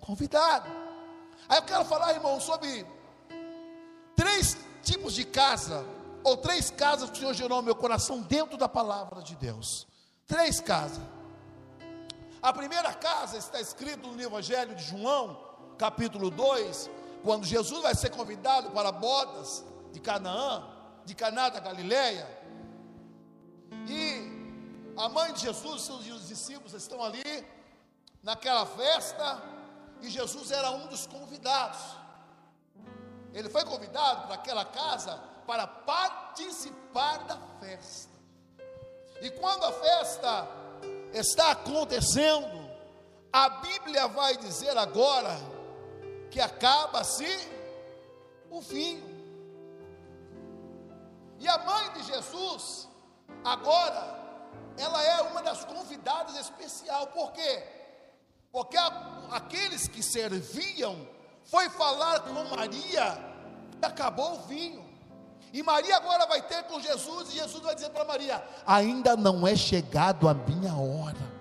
E: Convidado. Aí eu quero falar, irmão, sobre três tipos de casa ou três casas que o Senhor gerou no meu coração dentro da palavra de Deus. Três casas. A primeira casa está escrito no Evangelho de João, capítulo 2, quando Jesus vai ser convidado para bodas de Canaã, de Caná da Galileia. E a mãe de Jesus e seus discípulos estão ali naquela festa, e Jesus era um dos convidados. Ele foi convidado para aquela casa para participar da festa. E quando a festa está acontecendo, a Bíblia vai dizer agora que acaba-se o vinho. E a mãe de Jesus, agora, ela é uma das convidadas especial, por quê? Porque aqueles que serviam foi falar com Maria e acabou o vinho. E Maria agora vai ter com Jesus, e Jesus vai dizer para Maria: Ainda não é chegado a minha hora.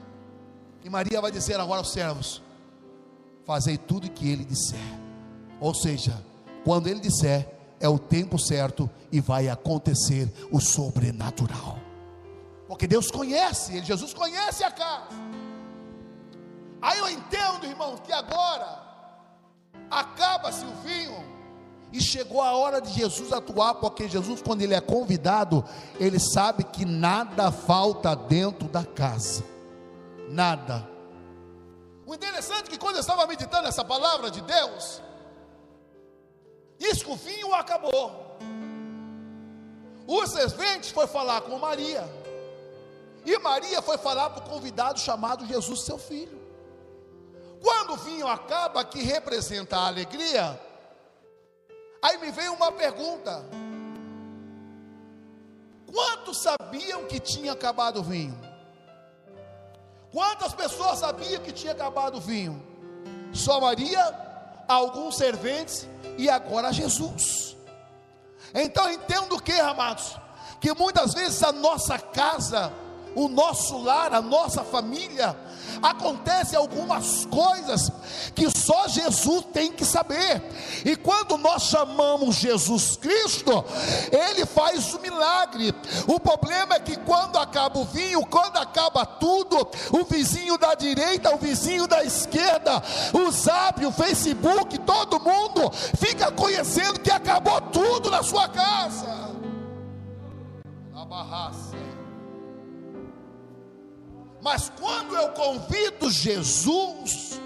E: E Maria vai dizer agora aos servos: Fazei tudo o que ele disser. Ou seja, quando ele disser, é o tempo certo e vai acontecer o sobrenatural. Porque Deus conhece, Jesus conhece a casa. Aí eu entendo, irmãos, que agora acaba-se o vinho e chegou a hora de Jesus atuar, porque Jesus, quando ele é convidado, ele sabe que nada falta dentro da casa. Nada. O interessante é que quando eu estava meditando essa palavra de Deus, isso que o vinho acabou. O servente foi falar com Maria. E Maria foi falar para o convidado chamado Jesus, seu filho. Quando o vinho acaba, que representa a alegria, Aí me veio uma pergunta: quantos sabiam que tinha acabado o vinho? Quantas pessoas sabiam que tinha acabado o vinho? Só Maria, alguns serventes e agora Jesus. Então entendo o que, amados? Que muitas vezes a nossa casa o nosso lar, a nossa família, acontecem algumas coisas que só Jesus tem que saber. E quando nós chamamos Jesus Cristo, ele faz o milagre. O problema é que quando acaba o vinho, quando acaba tudo, o vizinho da direita, o vizinho da esquerda, o Zap, o Facebook, todo mundo fica conhecendo que acabou tudo na sua casa. A barraça. Mas quando eu convido Jesus,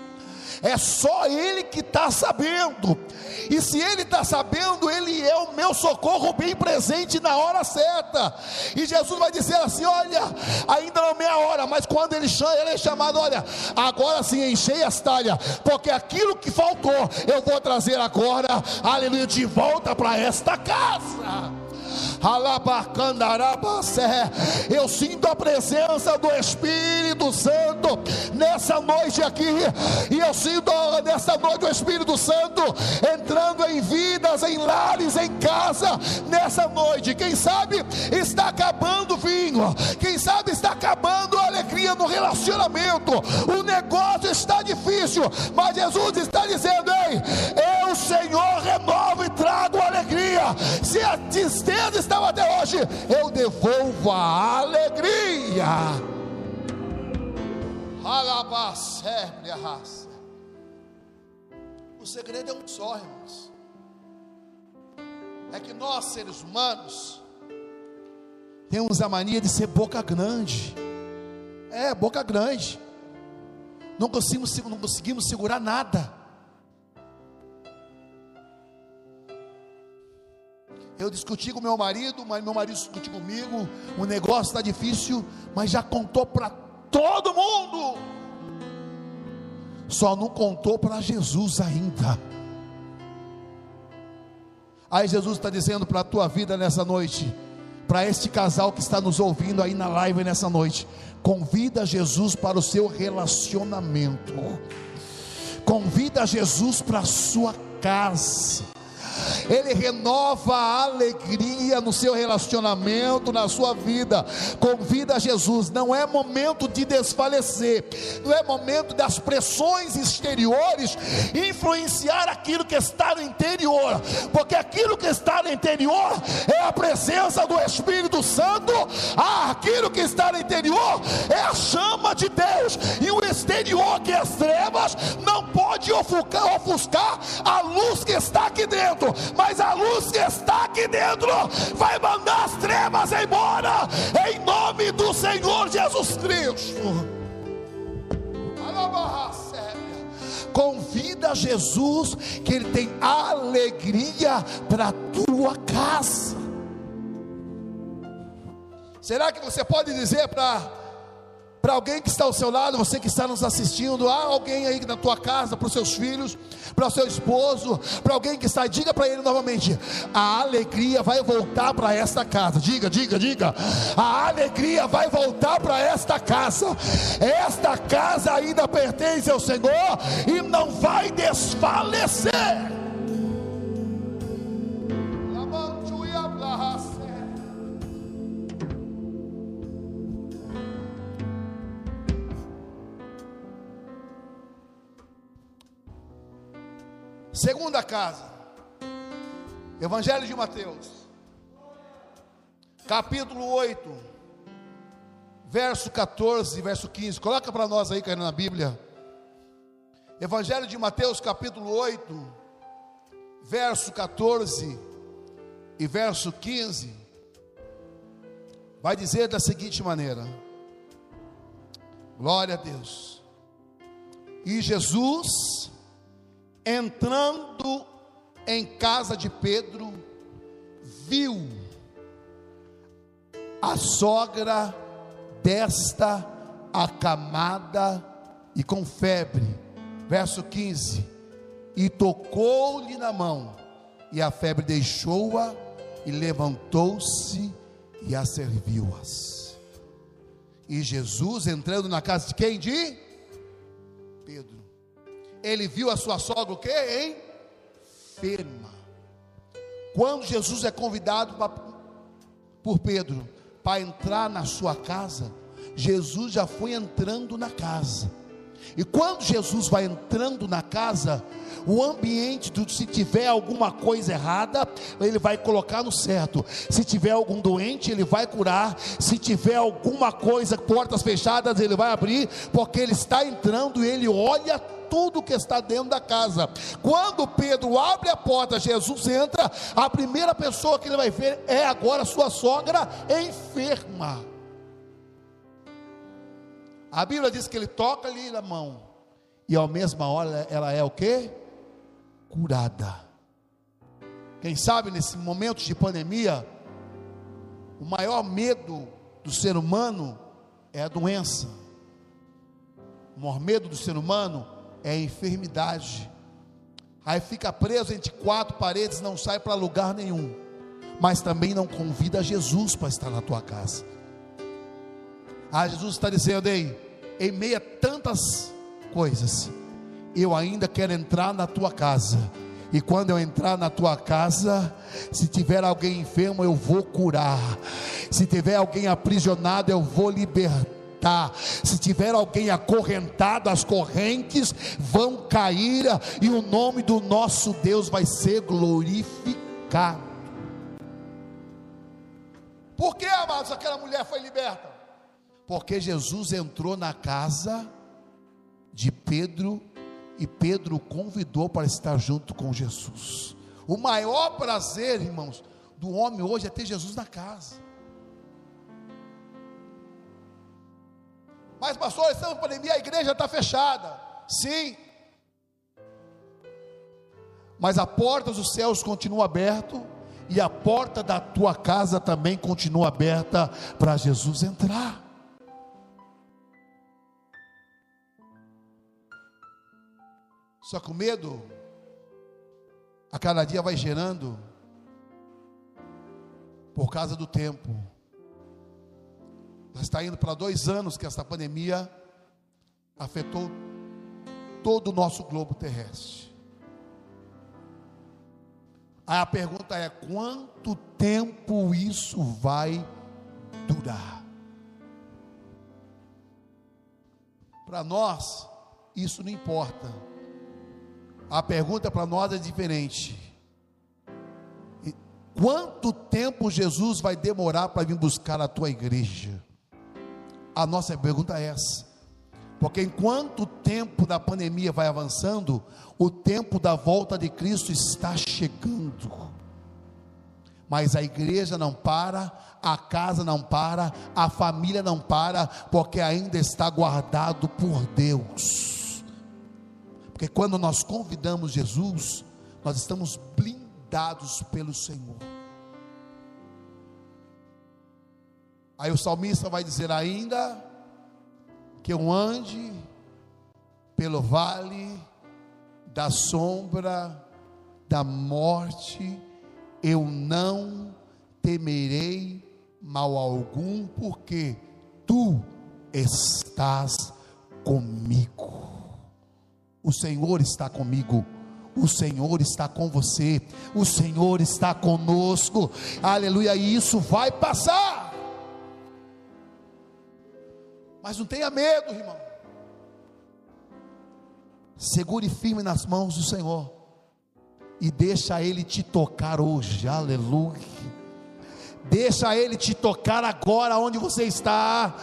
E: é só Ele que está sabendo. E se Ele está sabendo, Ele é o meu socorro bem presente na hora certa. E Jesus vai dizer assim: Olha, ainda não é meia hora, mas quando Ele chama, Ele é chamado: Olha, agora sim enchei as talhas, porque aquilo que faltou, eu vou trazer agora, aleluia, de volta para esta casa. Eu sinto a presença do Espírito Santo nessa noite aqui, e eu sinto nessa noite o Espírito Santo entrando em vidas, em lares, em casa, nessa noite. Quem sabe está acabando o vinho, quem sabe está acabando a alegria no relacionamento. O negócio está difícil, mas Jesus está dizendo: Ei, eu, Senhor, renovo e trago alegria. Se a tristeza estava até hoje, eu devolvo a alegria. O segredo é um só, irmãos. É que nós, seres humanos, temos a mania de ser boca grande. É, boca grande. Não conseguimos, não conseguimos segurar nada. Eu discuti com meu marido, mas meu marido discutiu comigo. O negócio está difícil, mas já contou para todo mundo. Só não contou para Jesus ainda. Aí Jesus está dizendo para a tua vida nessa noite, para este casal que está nos ouvindo aí na live nessa noite, convida Jesus para o seu relacionamento, convida Jesus para a sua casa ele renova a alegria no seu relacionamento, na sua vida. Convida Jesus, não é momento de desfalecer, não é momento das pressões exteriores influenciar aquilo que está no interior, porque aquilo que está no interior é a presença do Espírito Santo, ah, aquilo que está no interior é a chama de Deus, e o exterior que é as trevas não pode ofuscar a luz que está aqui dentro mas a luz que está aqui dentro vai mandar as trevas embora, em nome do Senhor Jesus Cristo. Convida Jesus, que Ele tem alegria para a tua casa. Será que você pode dizer para para alguém que está ao seu lado, você que está nos assistindo, há alguém aí na tua casa, para os seus filhos, para o seu esposo, para alguém que está, diga para ele novamente: a alegria vai voltar para esta casa. Diga, diga, diga. A alegria vai voltar para esta casa. Esta casa ainda pertence ao Senhor e não vai desfalecer. Segunda casa. Evangelho de Mateus. Capítulo 8. Verso 14 verso 15. Coloca para nós aí, caindo na Bíblia. Evangelho de Mateus, capítulo 8, verso 14 e verso 15. Vai dizer da seguinte maneira: Glória a Deus. E Jesus entrando em casa de Pedro, viu a sogra desta acamada e com febre. Verso 15: E tocou-lhe na mão, e a febre deixou-a, e levantou-se e a serviu-as. E Jesus entrando na casa de quem? De Pedro ele viu a sua sogra o quê? Enferma. Quando Jesus é convidado pra, por Pedro para entrar na sua casa, Jesus já foi entrando na casa. E quando Jesus vai entrando na casa, o ambiente, do, se tiver alguma coisa errada, ele vai colocar no certo. Se tiver algum doente, ele vai curar. Se tiver alguma coisa, portas fechadas, ele vai abrir, porque ele está entrando e ele olha tudo que está dentro da casa. Quando Pedro abre a porta, Jesus entra, a primeira pessoa que ele vai ver é agora sua sogra enferma. A Bíblia diz que ele toca ali na mão e ao mesma hora ela é o que? Curada. Quem sabe nesse momento de pandemia, o maior medo do ser humano é a doença. O maior medo do ser humano é enfermidade. Aí fica preso entre quatro paredes, não sai para lugar nenhum. Mas também não convida Jesus para estar na tua casa. Ah, Jesus está dizendo aí, em meio a tantas coisas, eu ainda quero entrar na tua casa. E quando eu entrar na tua casa, se tiver alguém enfermo, eu vou curar. Se tiver alguém aprisionado, eu vou libertar. Se tiver alguém acorrentado, as correntes vão cair e o nome do nosso Deus vai ser glorificado. Por que, amados, aquela mulher foi liberta? Porque Jesus entrou na casa de Pedro e Pedro o convidou para estar junto com Jesus. O maior prazer, irmãos, do homem hoje é ter Jesus na casa. Mas, pastor, estamos em pandemia, a igreja está fechada. Sim. Mas a porta dos céus continua aberta e a porta da tua casa também continua aberta para Jesus entrar. Só que o medo, a cada dia vai gerando, por causa do tempo. Está indo para dois anos que essa pandemia afetou todo o nosso globo terrestre. Aí a pergunta é: quanto tempo isso vai durar? Para nós, isso não importa a pergunta para nós é diferente. Quanto tempo Jesus vai demorar para vir buscar a tua igreja? A nossa pergunta é essa. Porque enquanto o tempo da pandemia vai avançando, o tempo da volta de Cristo está chegando. Mas a igreja não para, a casa não para, a família não para, porque ainda está guardado por Deus. Porque quando nós convidamos Jesus, nós estamos blindados pelo Senhor. Aí o salmista vai dizer ainda que eu ande pelo vale da sombra da morte, eu não temerei mal algum, porque tu estás comigo. O Senhor está comigo. O Senhor está com você. O Senhor está conosco. Aleluia. E isso vai passar. Mas não tenha medo, irmão. Segure firme nas mãos do Senhor. E deixa Ele te tocar hoje. Aleluia. Deixa Ele te tocar agora onde você está.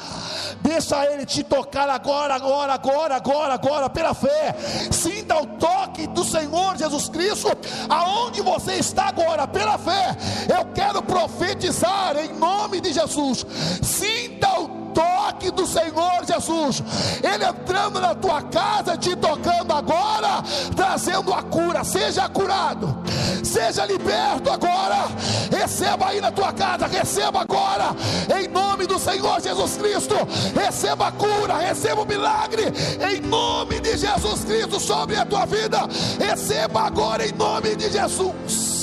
E: Deixa Ele te tocar agora, agora, agora, agora, agora, pela fé. Sinta o toque do Senhor Jesus Cristo aonde você está agora, pela fé. Eu quero profetizar em nome de Jesus. Sinta o toque do Senhor Jesus, Ele entrando na tua casa, te tocando agora, trazendo a cura. Seja curado, seja liberto agora. Receba aí na tua casa, receba agora, em nome do Senhor Jesus Cristo. Receba a cura, receba o milagre, em nome de Jesus Cristo sobre a tua vida. Receba agora, em nome de Jesus.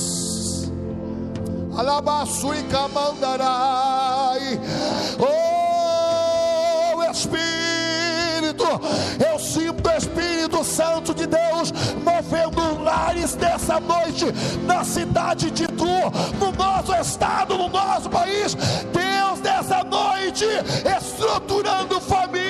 E: Alabaçu e camandarai. Oh, Espírito, eu sinto o Espírito Santo de Deus movendo lares dessa noite, na cidade de Tu, no nosso estado, no nosso país. Deus, noite noite, estruturando famílias.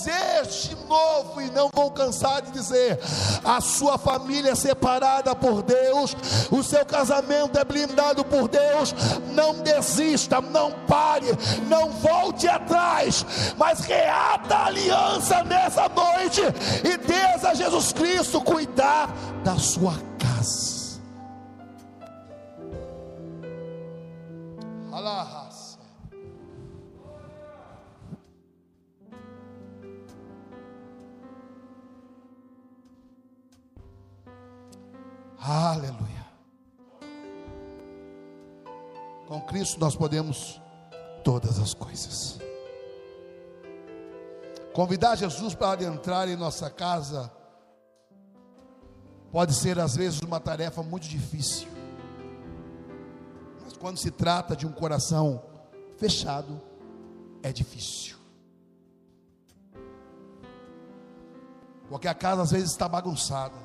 E: Dizer de novo e não vou cansar de dizer: a sua família é separada por Deus, o seu casamento é blindado por Deus. Não desista, não pare, não volte atrás, mas reata a aliança nessa noite e Deus a Jesus Cristo cuidar da sua casa. Cristo nós podemos todas as coisas. Convidar Jesus para entrar em nossa casa pode ser às vezes uma tarefa muito difícil. Mas quando se trata de um coração fechado, é difícil. Porque a casa às vezes está bagunçada.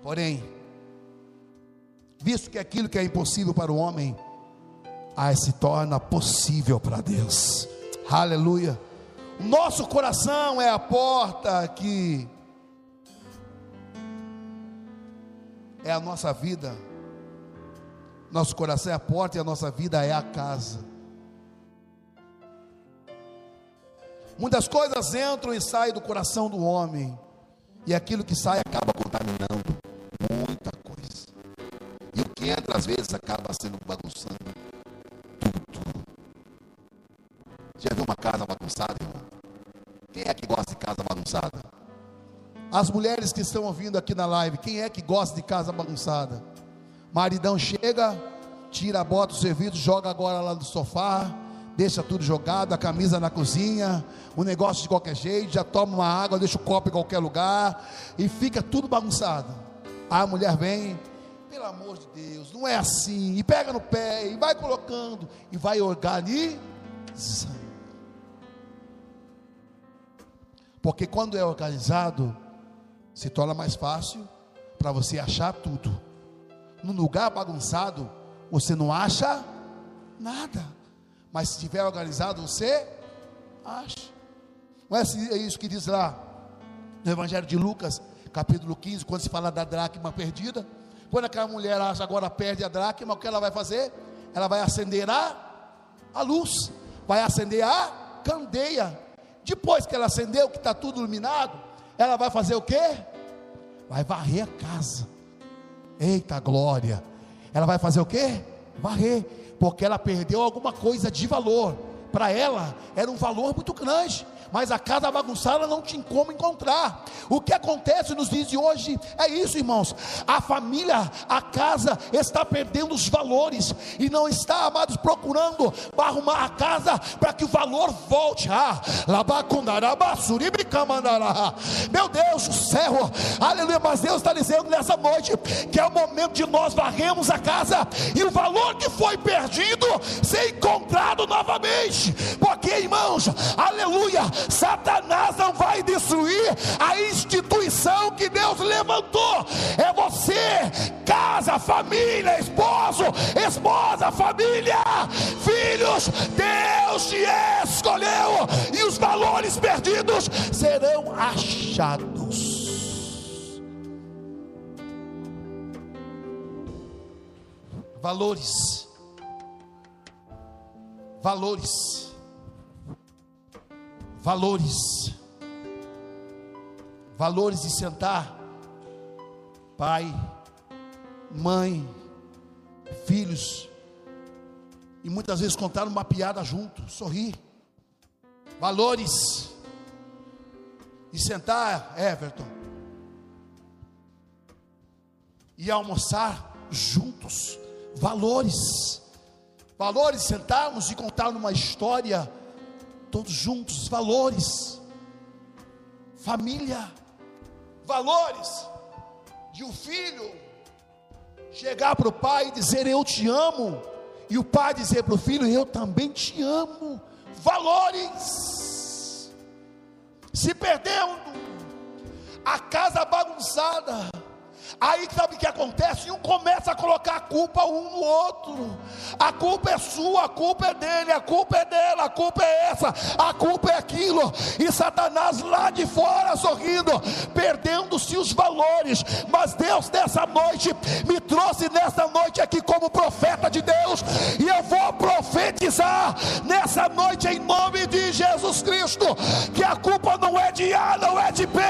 E: Porém, visto que aquilo que é impossível para o homem, aí se torna possível para Deus. Aleluia. Nosso coração é a porta que é a nossa vida. Nosso coração é a porta e a nossa vida é a casa. Muitas coisas entram e saem do coração do homem, e aquilo que sai acaba contaminando muita coisa. E o que entra às vezes acaba sendo bagunçando tudo. Já viu uma casa bagunçada, irmão? Quem é que gosta de casa bagunçada? As mulheres que estão ouvindo aqui na live, quem é que gosta de casa bagunçada? Maridão chega, tira a bota do serviço, joga agora lá no sofá, deixa tudo jogado, a camisa na cozinha, o negócio de qualquer jeito, já toma uma água, deixa o copo em qualquer lugar e fica tudo bagunçado. A mulher vem, pelo amor de Deus, não é assim, e pega no pé, e vai colocando, e vai organizando. Porque quando é organizado, se torna mais fácil para você achar tudo. No lugar bagunçado, você não acha nada. Mas se estiver organizado, você acha. Não é isso que diz lá no Evangelho de Lucas, capítulo 15, quando se fala da dracma perdida. Quando aquela mulher acha agora perde a dracma, o que ela vai fazer? Ela vai acender a, a luz, vai acender a candeia. Depois que ela acendeu, que está tudo iluminado, ela vai fazer o quê? Vai varrer a casa. Eita glória! Ela vai fazer o quê? Varrer, porque ela perdeu alguma coisa de valor. Para ela era um valor muito grande mas a casa bagunçada não tinha como encontrar. O que acontece nos dias de hoje é isso, irmãos. A família, a casa está perdendo os valores e não está, amados, procurando arrumar a casa para que o valor volte. Ah, meu Deus do céu, aleluia. Mas Deus está dizendo nessa noite que é o momento de nós varremos a casa e o valor que foi perdido ser encontrado novamente, porque irmãos, aleluia, Satanás não vai destruir a instituição que Deus levantou. É você, casa, família, esposo, esposa, família, filhos. Deus te escolheu e os valores perdidos serão achados. Valores. Valores valores. Valores de sentar, pai, mãe, filhos, e muitas vezes contar uma piada junto, sorrir. Valores. E sentar, Everton, e almoçar juntos. Valores. Valores, sentarmos e contar uma história todos juntos, valores, família, valores de um filho. Chegar para o pai e dizer eu te amo, e o pai dizer para o filho eu também te amo, valores, se perdendo, a casa bagunçada, Aí sabe o que acontece? Um começa a colocar a culpa um no outro. A culpa é sua, a culpa é dele, a culpa é dela, a culpa é essa, a culpa é aquilo. E Satanás lá de fora sorrindo, perdendo-se os valores. Mas Deus nessa noite me trouxe nessa noite aqui como profeta de Deus, e eu vou profetizar nessa noite em nome de Jesus Cristo, que a culpa não é de A, não é de B.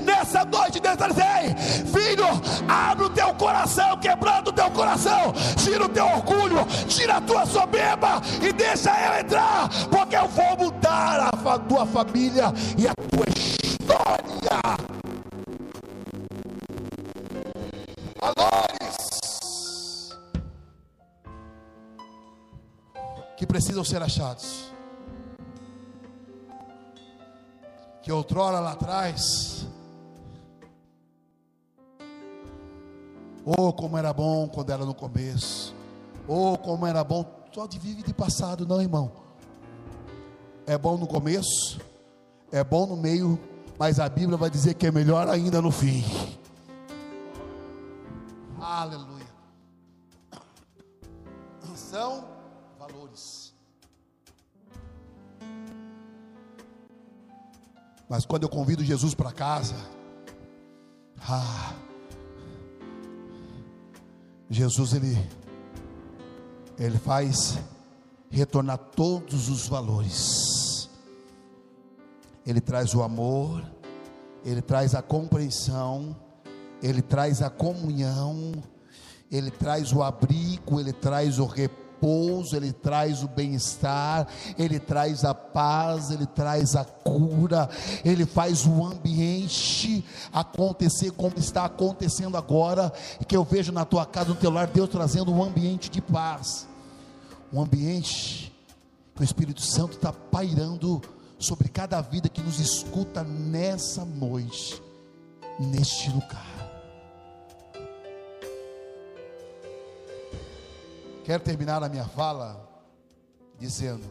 E: Nessa noite Deus dizendo, filho, abre o teu coração, quebrando o teu coração, tira o teu orgulho, tira a tua soberba e deixa eu entrar, porque eu vou mudar a tua família e a tua história. Valores que precisam ser achados. Que outrora lá atrás Oh, como era bom quando era no começo. Oh, como era bom. Só de vive de passado, não, irmão. É bom no começo, é bom no meio, mas a Bíblia vai dizer que é melhor ainda no fim. Aleluia. São valores. Mas quando eu convido Jesus para casa, ah, Jesus ele ele faz retornar todos os valores. Ele traz o amor, ele traz a compreensão, ele traz a comunhão, ele traz o abrigo, ele traz o repouso repouso, Ele traz o bem-estar, Ele traz a paz, Ele traz a cura, Ele faz o ambiente acontecer como está acontecendo agora, que eu vejo na tua casa, no teu lar, Deus trazendo um ambiente de paz, um ambiente que o Espírito Santo está pairando sobre cada vida que nos escuta nessa noite, neste lugar. Quero terminar a minha fala dizendo: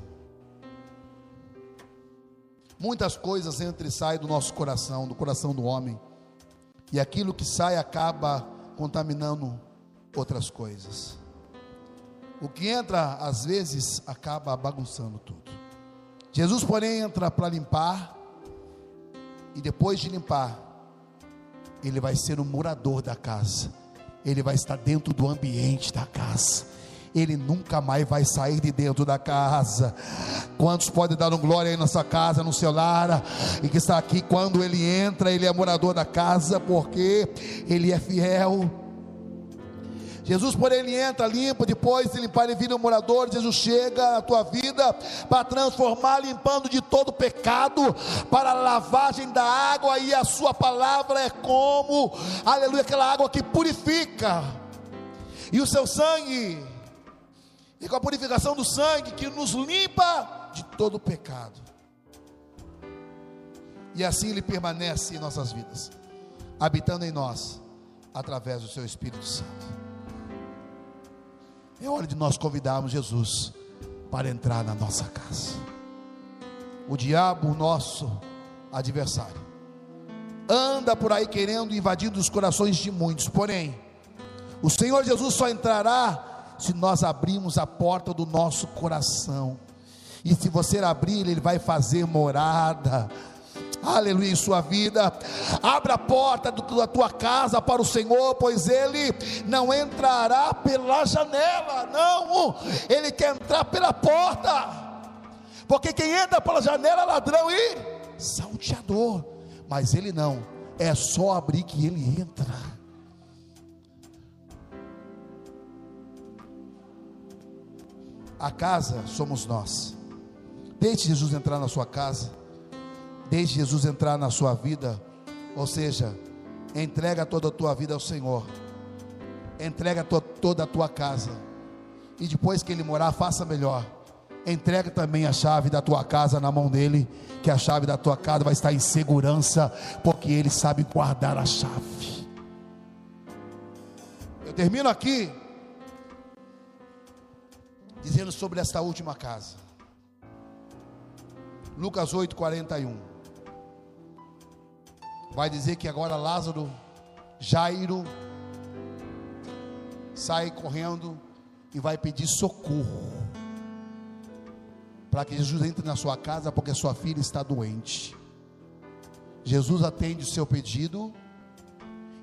E: muitas coisas entram e saem do nosso coração, do coração do homem, e aquilo que sai acaba contaminando outras coisas. O que entra, às vezes, acaba bagunçando tudo. Jesus, porém, entra para limpar, e depois de limpar, ele vai ser o morador da casa, ele vai estar dentro do ambiente da casa ele nunca mais vai sair de dentro da casa. Quantos podem dar um glória aí na sua casa, no seu lar, e que está aqui, quando ele entra, ele é morador da casa, porque ele é fiel. Jesus, porém, ele entra, limpa, depois de limpar, ele vira um morador. Jesus chega na tua vida para transformar, limpando de todo pecado, para a lavagem da água, e a sua palavra é como, aleluia, aquela água que purifica, e o seu sangue e com a purificação do sangue que nos limpa de todo pecado. E assim ele permanece em nossas vidas, habitando em nós, através do seu Espírito Santo. É hora de nós convidarmos Jesus para entrar na nossa casa. O diabo, nosso adversário, anda por aí querendo invadir os corações de muitos, porém, o Senhor Jesus só entrará se nós abrirmos a porta do nosso coração. E se você abrir, Ele vai fazer morada. Aleluia, em sua vida. Abra a porta da tua casa para o Senhor, pois Ele não entrará pela janela, não. Ele quer entrar pela porta. Porque quem entra pela janela é ladrão e salteador. Mas Ele não. É só abrir que Ele entra. A casa somos nós. Deixe Jesus entrar na sua casa. Deixe Jesus entrar na sua vida. Ou seja, entrega toda a tua vida ao Senhor. Entrega to toda a tua casa. E depois que ele morar, faça melhor. Entrega também a chave da tua casa na mão dele, que a chave da tua casa vai estar em segurança, porque ele sabe guardar a chave. Eu termino aqui dizendo sobre esta última casa. Lucas 8, 41. Vai dizer que agora Lázaro, Jairo sai correndo e vai pedir socorro. Para que Jesus entre na sua casa, porque sua filha está doente. Jesus atende o seu pedido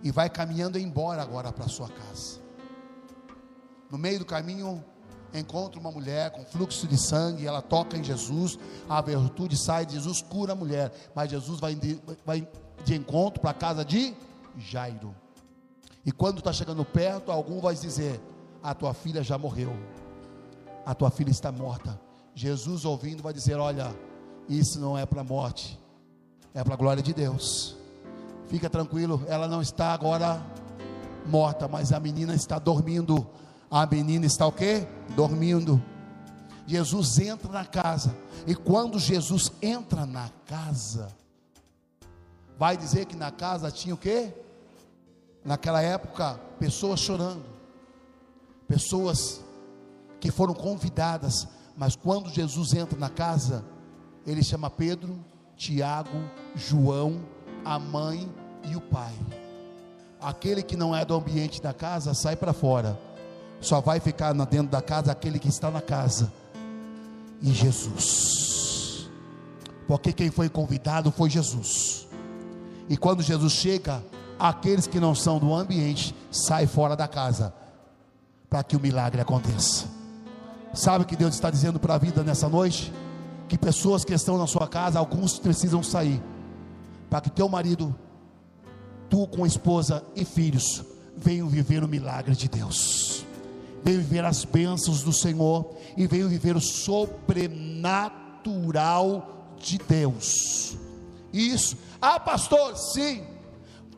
E: e vai caminhando embora agora para sua casa. No meio do caminho, encontra uma mulher com fluxo de sangue, ela toca em Jesus, a virtude sai, Jesus cura a mulher, mas Jesus vai de, vai de encontro para a casa de Jairo. E quando está chegando perto, algum vai dizer: A tua filha já morreu, a tua filha está morta. Jesus, ouvindo, vai dizer: Olha, isso não é para a morte, é para a glória de Deus. Fica tranquilo, ela não está agora morta, mas a menina está dormindo. A menina está o quê? Dormindo. Jesus entra na casa. E quando Jesus entra na casa, vai dizer que na casa tinha o quê? Naquela época, pessoas chorando. Pessoas que foram convidadas, mas quando Jesus entra na casa, ele chama Pedro, Tiago, João, a mãe e o pai. Aquele que não é do ambiente da casa sai para fora. Só vai ficar dentro da casa aquele que está na casa. E Jesus. Porque quem foi convidado foi Jesus. E quando Jesus chega, aqueles que não são do ambiente saem fora da casa para que o milagre aconteça. Sabe o que Deus está dizendo para a vida nessa noite? Que pessoas que estão na sua casa, alguns precisam sair para que teu marido, tu com esposa e filhos, venham viver o milagre de Deus, venham viver as bênçãos do Senhor e venham viver o sobrenatural de Deus. Isso, ah, pastor, sim,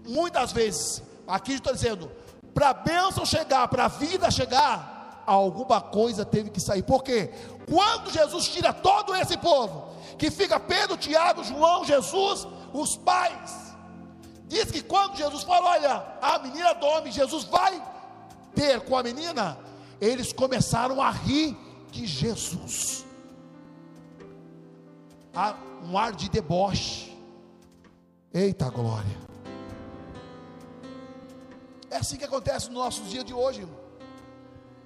E: muitas vezes, aqui estou dizendo, para a bênção chegar, para a vida chegar, alguma coisa teve que sair, porque quando Jesus tira todo esse povo, que fica Pedro, Tiago, João, Jesus, os pais. Diz que quando Jesus falou, olha, a menina dorme, Jesus vai ter com a menina, eles começaram a rir de Jesus. Há um ar de deboche. Eita glória. É assim que acontece no nosso dia de hoje, irmão.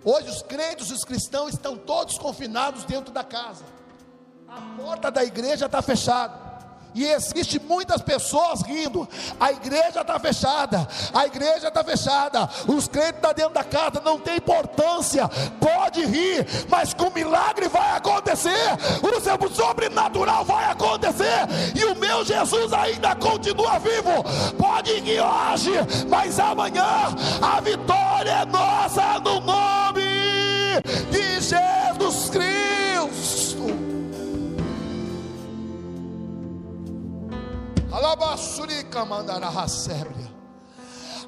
E: Hoje os crentes, os cristãos estão todos confinados dentro da casa. A porta da igreja está fechada. E existe muitas pessoas rindo. A igreja está fechada. A igreja está fechada. Os crentes estão tá dentro da casa. Não tem importância. Pode rir. Mas com milagre vai acontecer. O seu sobrenatural vai acontecer. E o meu Jesus ainda continua vivo. Pode rir hoje. Mas amanhã a vitória é nossa no nome de Jesus Cristo.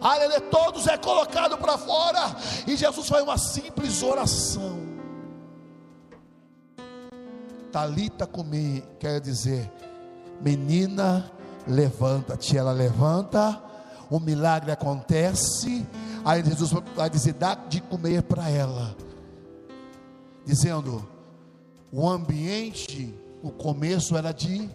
E: Aleluia, todos é colocado para fora e Jesus faz uma simples oração. Talita comi, quer dizer, menina, levanta-te. Ela levanta, o milagre acontece. Aí Jesus vai dizer: dá de comer para ela, dizendo: o ambiente, o começo era de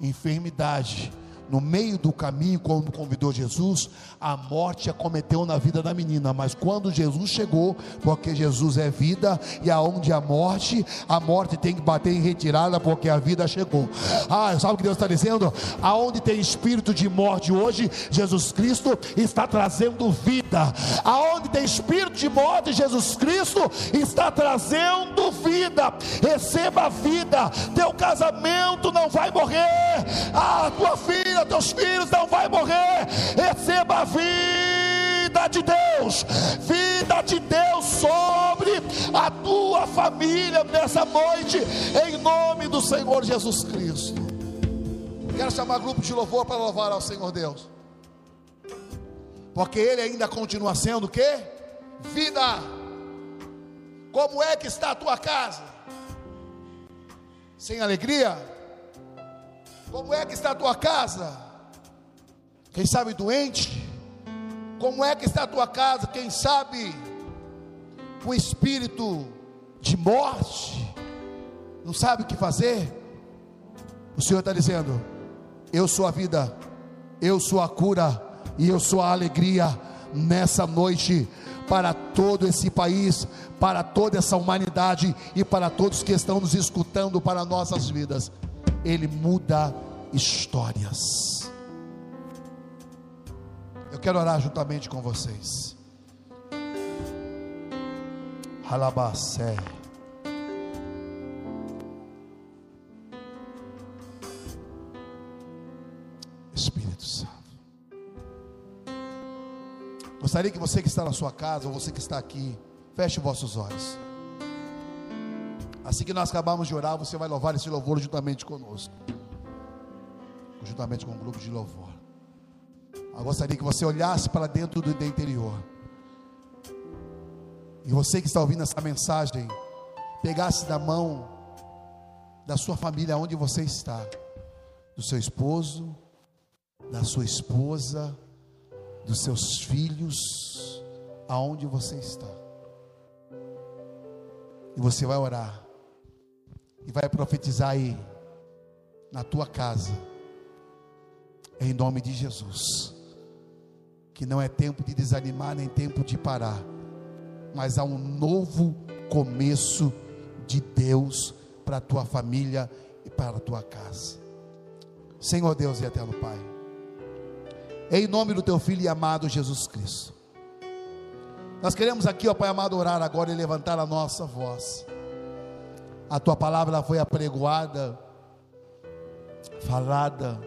E: enfermidade, no meio do caminho, quando convidou Jesus, a morte acometeu na vida da menina. Mas quando Jesus chegou, porque Jesus é vida, e aonde a morte, a morte tem que bater em retirada, porque a vida chegou. Ah, sabe o que Deus está dizendo? Aonde tem espírito de morte hoje, Jesus Cristo está trazendo vida. Aonde tem espírito de morte, Jesus Cristo está trazendo vida. Receba a vida. Teu casamento não vai morrer. Ah, tua filha filha, teus filhos não vai morrer. Receba a vida de Deus, vida de Deus sobre a tua família nessa noite, em nome do Senhor Jesus Cristo. Quero chamar grupo de louvor para louvar ao Senhor Deus. Porque Ele ainda continua sendo o que? Vida. Como é que está a tua casa? Sem alegria? Como é que está a tua casa? Quem sabe doente? Como é que está a tua casa? Quem sabe com espírito de morte? Não sabe o que fazer? O Senhor está dizendo: Eu sou a vida, eu sou a cura E eu sou a alegria nessa noite para todo esse país, para toda essa humanidade e para todos que estão nos escutando para nossas vidas. Ele muda histórias. Eu quero orar juntamente com vocês. Alabacé. Espírito Santo. Gostaria que você que está na sua casa, ou você que está aqui, feche vossos olhos. Assim que nós acabarmos de orar, você vai louvar esse louvor juntamente conosco. Juntamente com o grupo de louvor. Eu gostaria que você olhasse para dentro do interior. E você que está ouvindo essa mensagem, pegasse da mão da sua família onde você está, do seu esposo, da sua esposa, dos seus filhos, aonde você está. E você vai orar e vai profetizar aí na tua casa, em nome de Jesus. Que não é tempo de desanimar, nem tempo de parar, mas há um novo começo de Deus para a tua família e para a tua casa. Senhor Deus e eterno Pai, em nome do teu filho e amado Jesus Cristo. Nós queremos aqui, ó Pai amado, orar agora e levantar a nossa voz. A tua palavra foi apregoada, falada,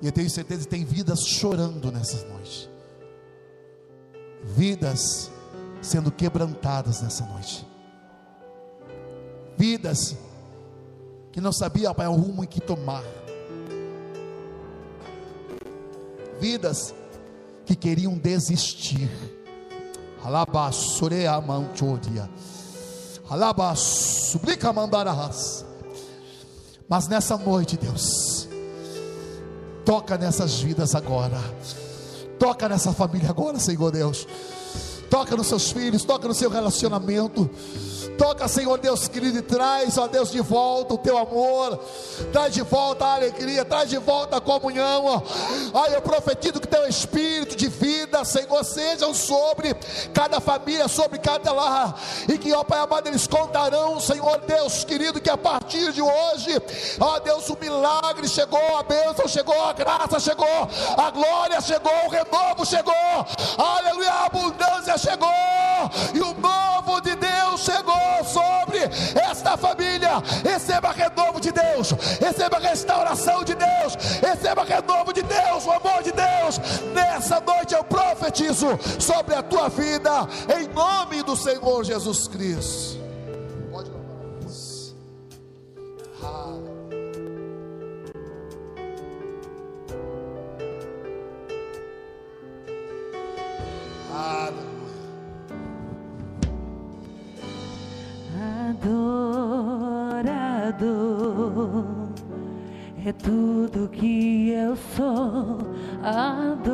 E: e eu tenho certeza que tem vidas chorando nessas noites, vidas sendo quebrantadas nessa noite, vidas que não sabia, Pai, o rumo em que tomar, vidas que queriam desistir. Alabassurea Mas nessa noite, Deus, toca nessas vidas agora. Toca nessa família agora, Senhor Deus. Toca nos seus filhos, toca no seu relacionamento Toca, Senhor Deus querido, e traz, ó Deus, de volta o teu amor, traz de volta a alegria, traz de volta a comunhão. Ó, eu profetizo que teu espírito de vida, Senhor, sejam sobre cada família, sobre cada lar, e que, ó Pai amado, eles contarão, Senhor Deus querido, que a partir de hoje, ó Deus, o milagre chegou, a bênção chegou, a graça chegou, a glória chegou, o renovo chegou, aleluia, a abundância chegou, e o novo de Deus chegou sobre esta família. Receba renovo de Deus, receba restauração de Deus, receba renovo de Deus, o amor de Deus. Nessa noite eu profetizo sobre a tua vida, em nome do Senhor Jesus Cristo. Pode. Aleluia.
B: Adorador é tudo que eu sou, adorador.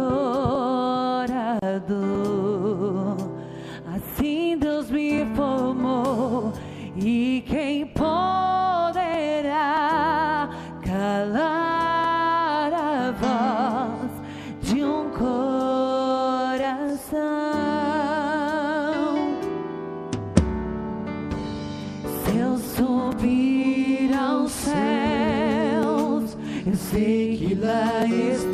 B: Assim Deus me formou e quem poderá calar a voz de um coração? Sei que lá estás.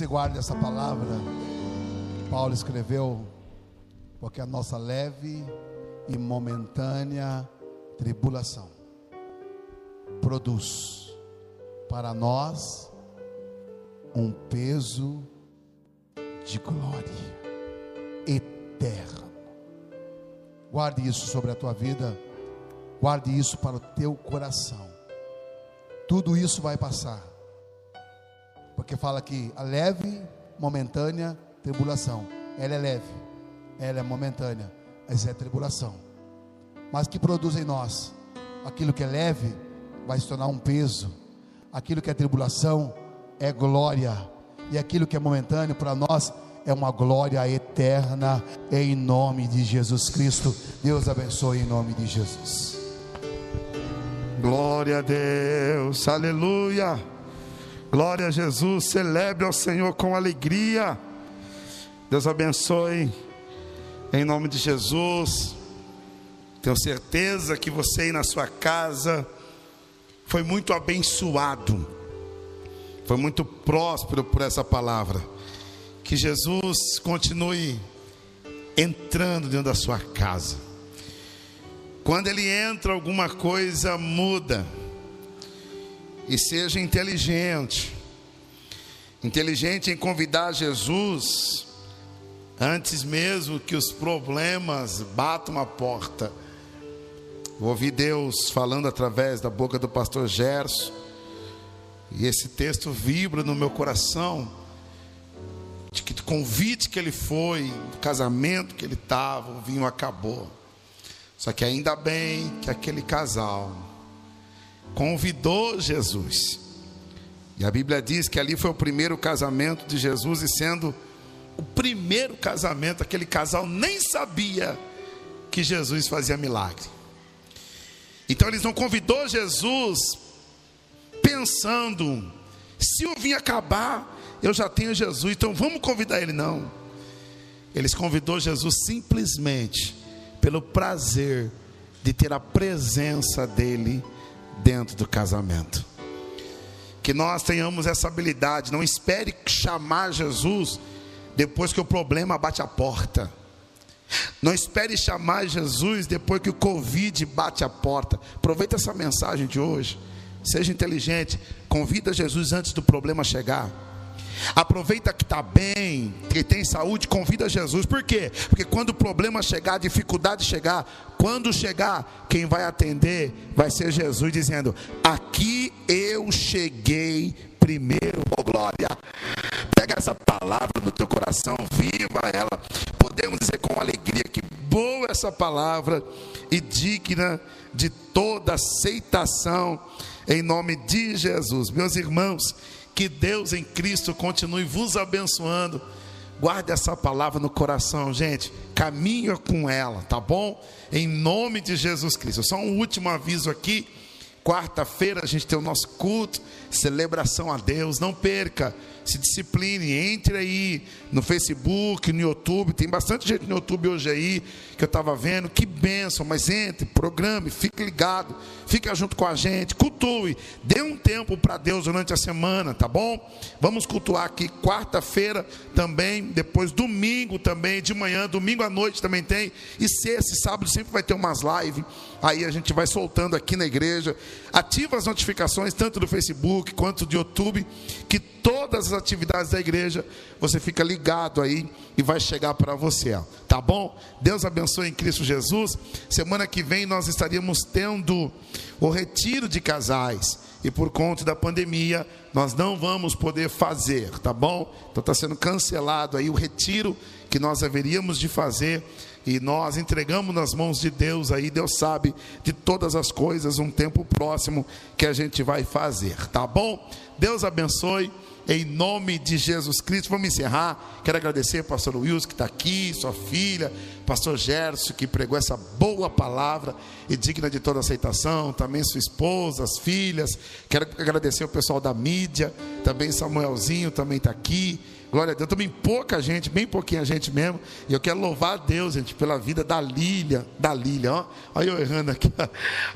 E: Você guarde essa palavra. Paulo escreveu: porque a nossa leve e momentânea tribulação produz para nós um peso de glória eterno. Guarde isso sobre a tua vida, guarde isso para o teu coração. Tudo isso vai passar, porque fala que a leve, momentânea tribulação, ela é leve, ela é momentânea, mas é tribulação. Mas que produz em nós aquilo que é leve vai se tornar um peso, aquilo que é tribulação é glória, e aquilo que é momentâneo para nós é uma glória eterna, em nome de Jesus Cristo. Deus abençoe em nome de Jesus.
D: Glória a Deus, aleluia. Glória a Jesus, celebre ao Senhor com alegria. Deus abençoe, em nome de Jesus. Tenho certeza que você aí na sua casa foi muito abençoado, foi muito próspero por essa palavra. Que Jesus continue entrando dentro da sua casa. Quando ele entra, alguma coisa muda. E seja inteligente. Inteligente em convidar Jesus antes mesmo que os problemas batam a porta. ouvi Deus falando através da boca do pastor Gerson. E esse texto vibra no meu coração de que convite que ele foi, do casamento que ele estava, o vinho acabou. Só que ainda bem que aquele casal convidou Jesus. E a Bíblia diz que ali foi o primeiro casamento de Jesus, e sendo o primeiro casamento, aquele casal nem sabia que Jesus fazia milagre. Então eles não convidou Jesus pensando, se o vinho acabar, eu já tenho Jesus, então vamos convidar ele não. Eles convidou Jesus simplesmente pelo prazer de ter a presença dele dentro do casamento. Que nós tenhamos essa habilidade, não espere chamar Jesus depois que o problema bate a porta. Não espere chamar Jesus depois que o Covid bate a porta. Aproveita essa mensagem de hoje. Seja inteligente. Convida Jesus antes do problema chegar. Aproveita que está bem, que tem saúde, convida Jesus. Por quê? Porque quando o problema chegar, a dificuldade chegar, quando chegar, quem vai atender vai ser Jesus dizendo: Aqui eu cheguei primeiro, oh glória. Pega essa palavra no teu coração, viva ela. Podemos dizer com alegria que boa essa palavra e digna de toda aceitação em nome de Jesus. Meus irmãos, que Deus em Cristo continue vos abençoando. Guarde essa palavra no coração, gente. Caminha com ela, tá bom? Em nome de Jesus Cristo. Só um último aviso aqui. Quarta-feira a gente tem o nosso culto, celebração a Deus. Não perca se discipline, entre aí no Facebook, no YouTube, tem bastante gente no YouTube hoje aí que eu estava vendo, que benção, mas entre, programe, fique ligado, fica junto com a gente, cultue, dê um tempo para Deus durante a semana, tá bom? Vamos cultuar aqui quarta-feira também, depois domingo também, de manhã, domingo à noite também tem, e sexta e sábado sempre vai ter umas lives, aí a gente vai soltando aqui na igreja, ativa as notificações tanto do Facebook quanto do YouTube, que todas as atividades da igreja, você fica ligado aí e vai chegar para você, tá bom? Deus abençoe em Cristo Jesus. Semana que vem nós estaríamos tendo o retiro de casais e por conta da pandemia nós não vamos poder fazer, tá bom? Então está sendo cancelado aí o retiro que nós haveríamos de fazer e nós entregamos nas mãos de Deus aí, Deus sabe de todas as coisas, um tempo próximo que a gente vai fazer, tá bom? Deus abençoe em nome de Jesus Cristo. Vamos encerrar. Quero agradecer ao pastor Wilson que está aqui, sua filha, pastor Gerson que pregou essa boa palavra e digna de toda aceitação, também sua esposa, as filhas. Quero agradecer ao pessoal da mídia, também Samuelzinho também está aqui. Glória a Deus. Também pouca gente, bem pouquinha gente mesmo. E eu quero louvar a Deus, gente, pela vida da Lília. Da Lília, ó. Olha eu errando aqui.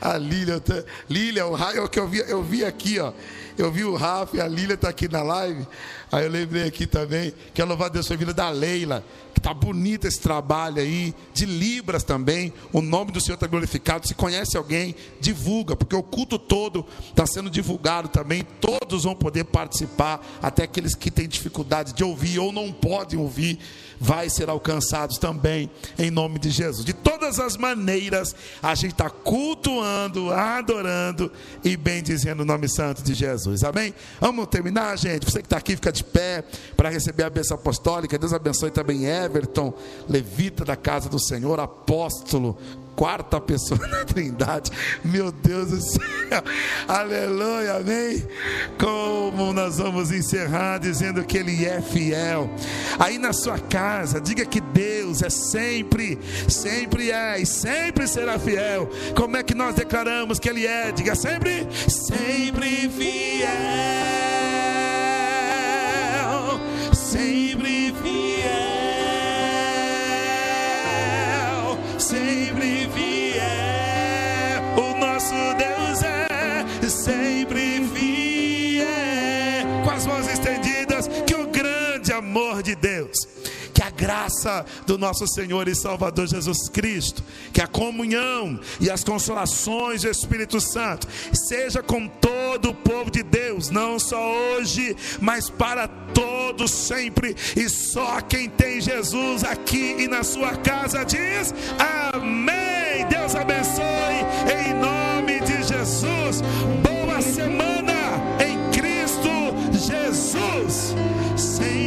D: A Lília. Tô... Lília, o raio que eu vi, eu vi aqui, ó. Eu vi o Rafa e a Lília está aqui na live. Aí eu lembrei aqui também. Quero louvar a Deus pela vida da Leila. Que está bonito esse trabalho aí. De Libras também. O nome do Senhor está glorificado. Se conhece alguém, divulga. Porque o culto todo está sendo divulgado também. Todos vão poder participar. Até aqueles que têm dificuldade de ouvir ou não podem ouvir vai ser alcançados também em nome de Jesus. De todas as maneiras, a gente está cultuando, adorando e bendizendo o nome santo de Jesus. Amém? Vamos terminar, gente. Você que está aqui, fica de pé para receber a bênção apostólica. Deus abençoe também Everton, levita da casa do Senhor, apóstolo, quarta pessoa da Trindade. Meu Deus do céu. Aleluia, amém. Como nós vamos encerrar dizendo que ele é fiel. Aí na sua casa, diga que Deus é sempre, sempre é e sempre será fiel. Como é que nós declaramos que ele é? Diga sempre, sempre fiel. Sempre fiel. Sempre fiel. Com as mãos estendidas, que o grande amor de Deus que a graça do nosso Senhor e Salvador Jesus Cristo, que a comunhão e as consolações do Espírito Santo seja com todo o povo de Deus, não só hoje, mas para todos sempre, e só quem tem Jesus aqui e na sua casa diz: Amém. Deus abençoe em nome de Jesus. Boa semana em Cristo Jesus. Senhor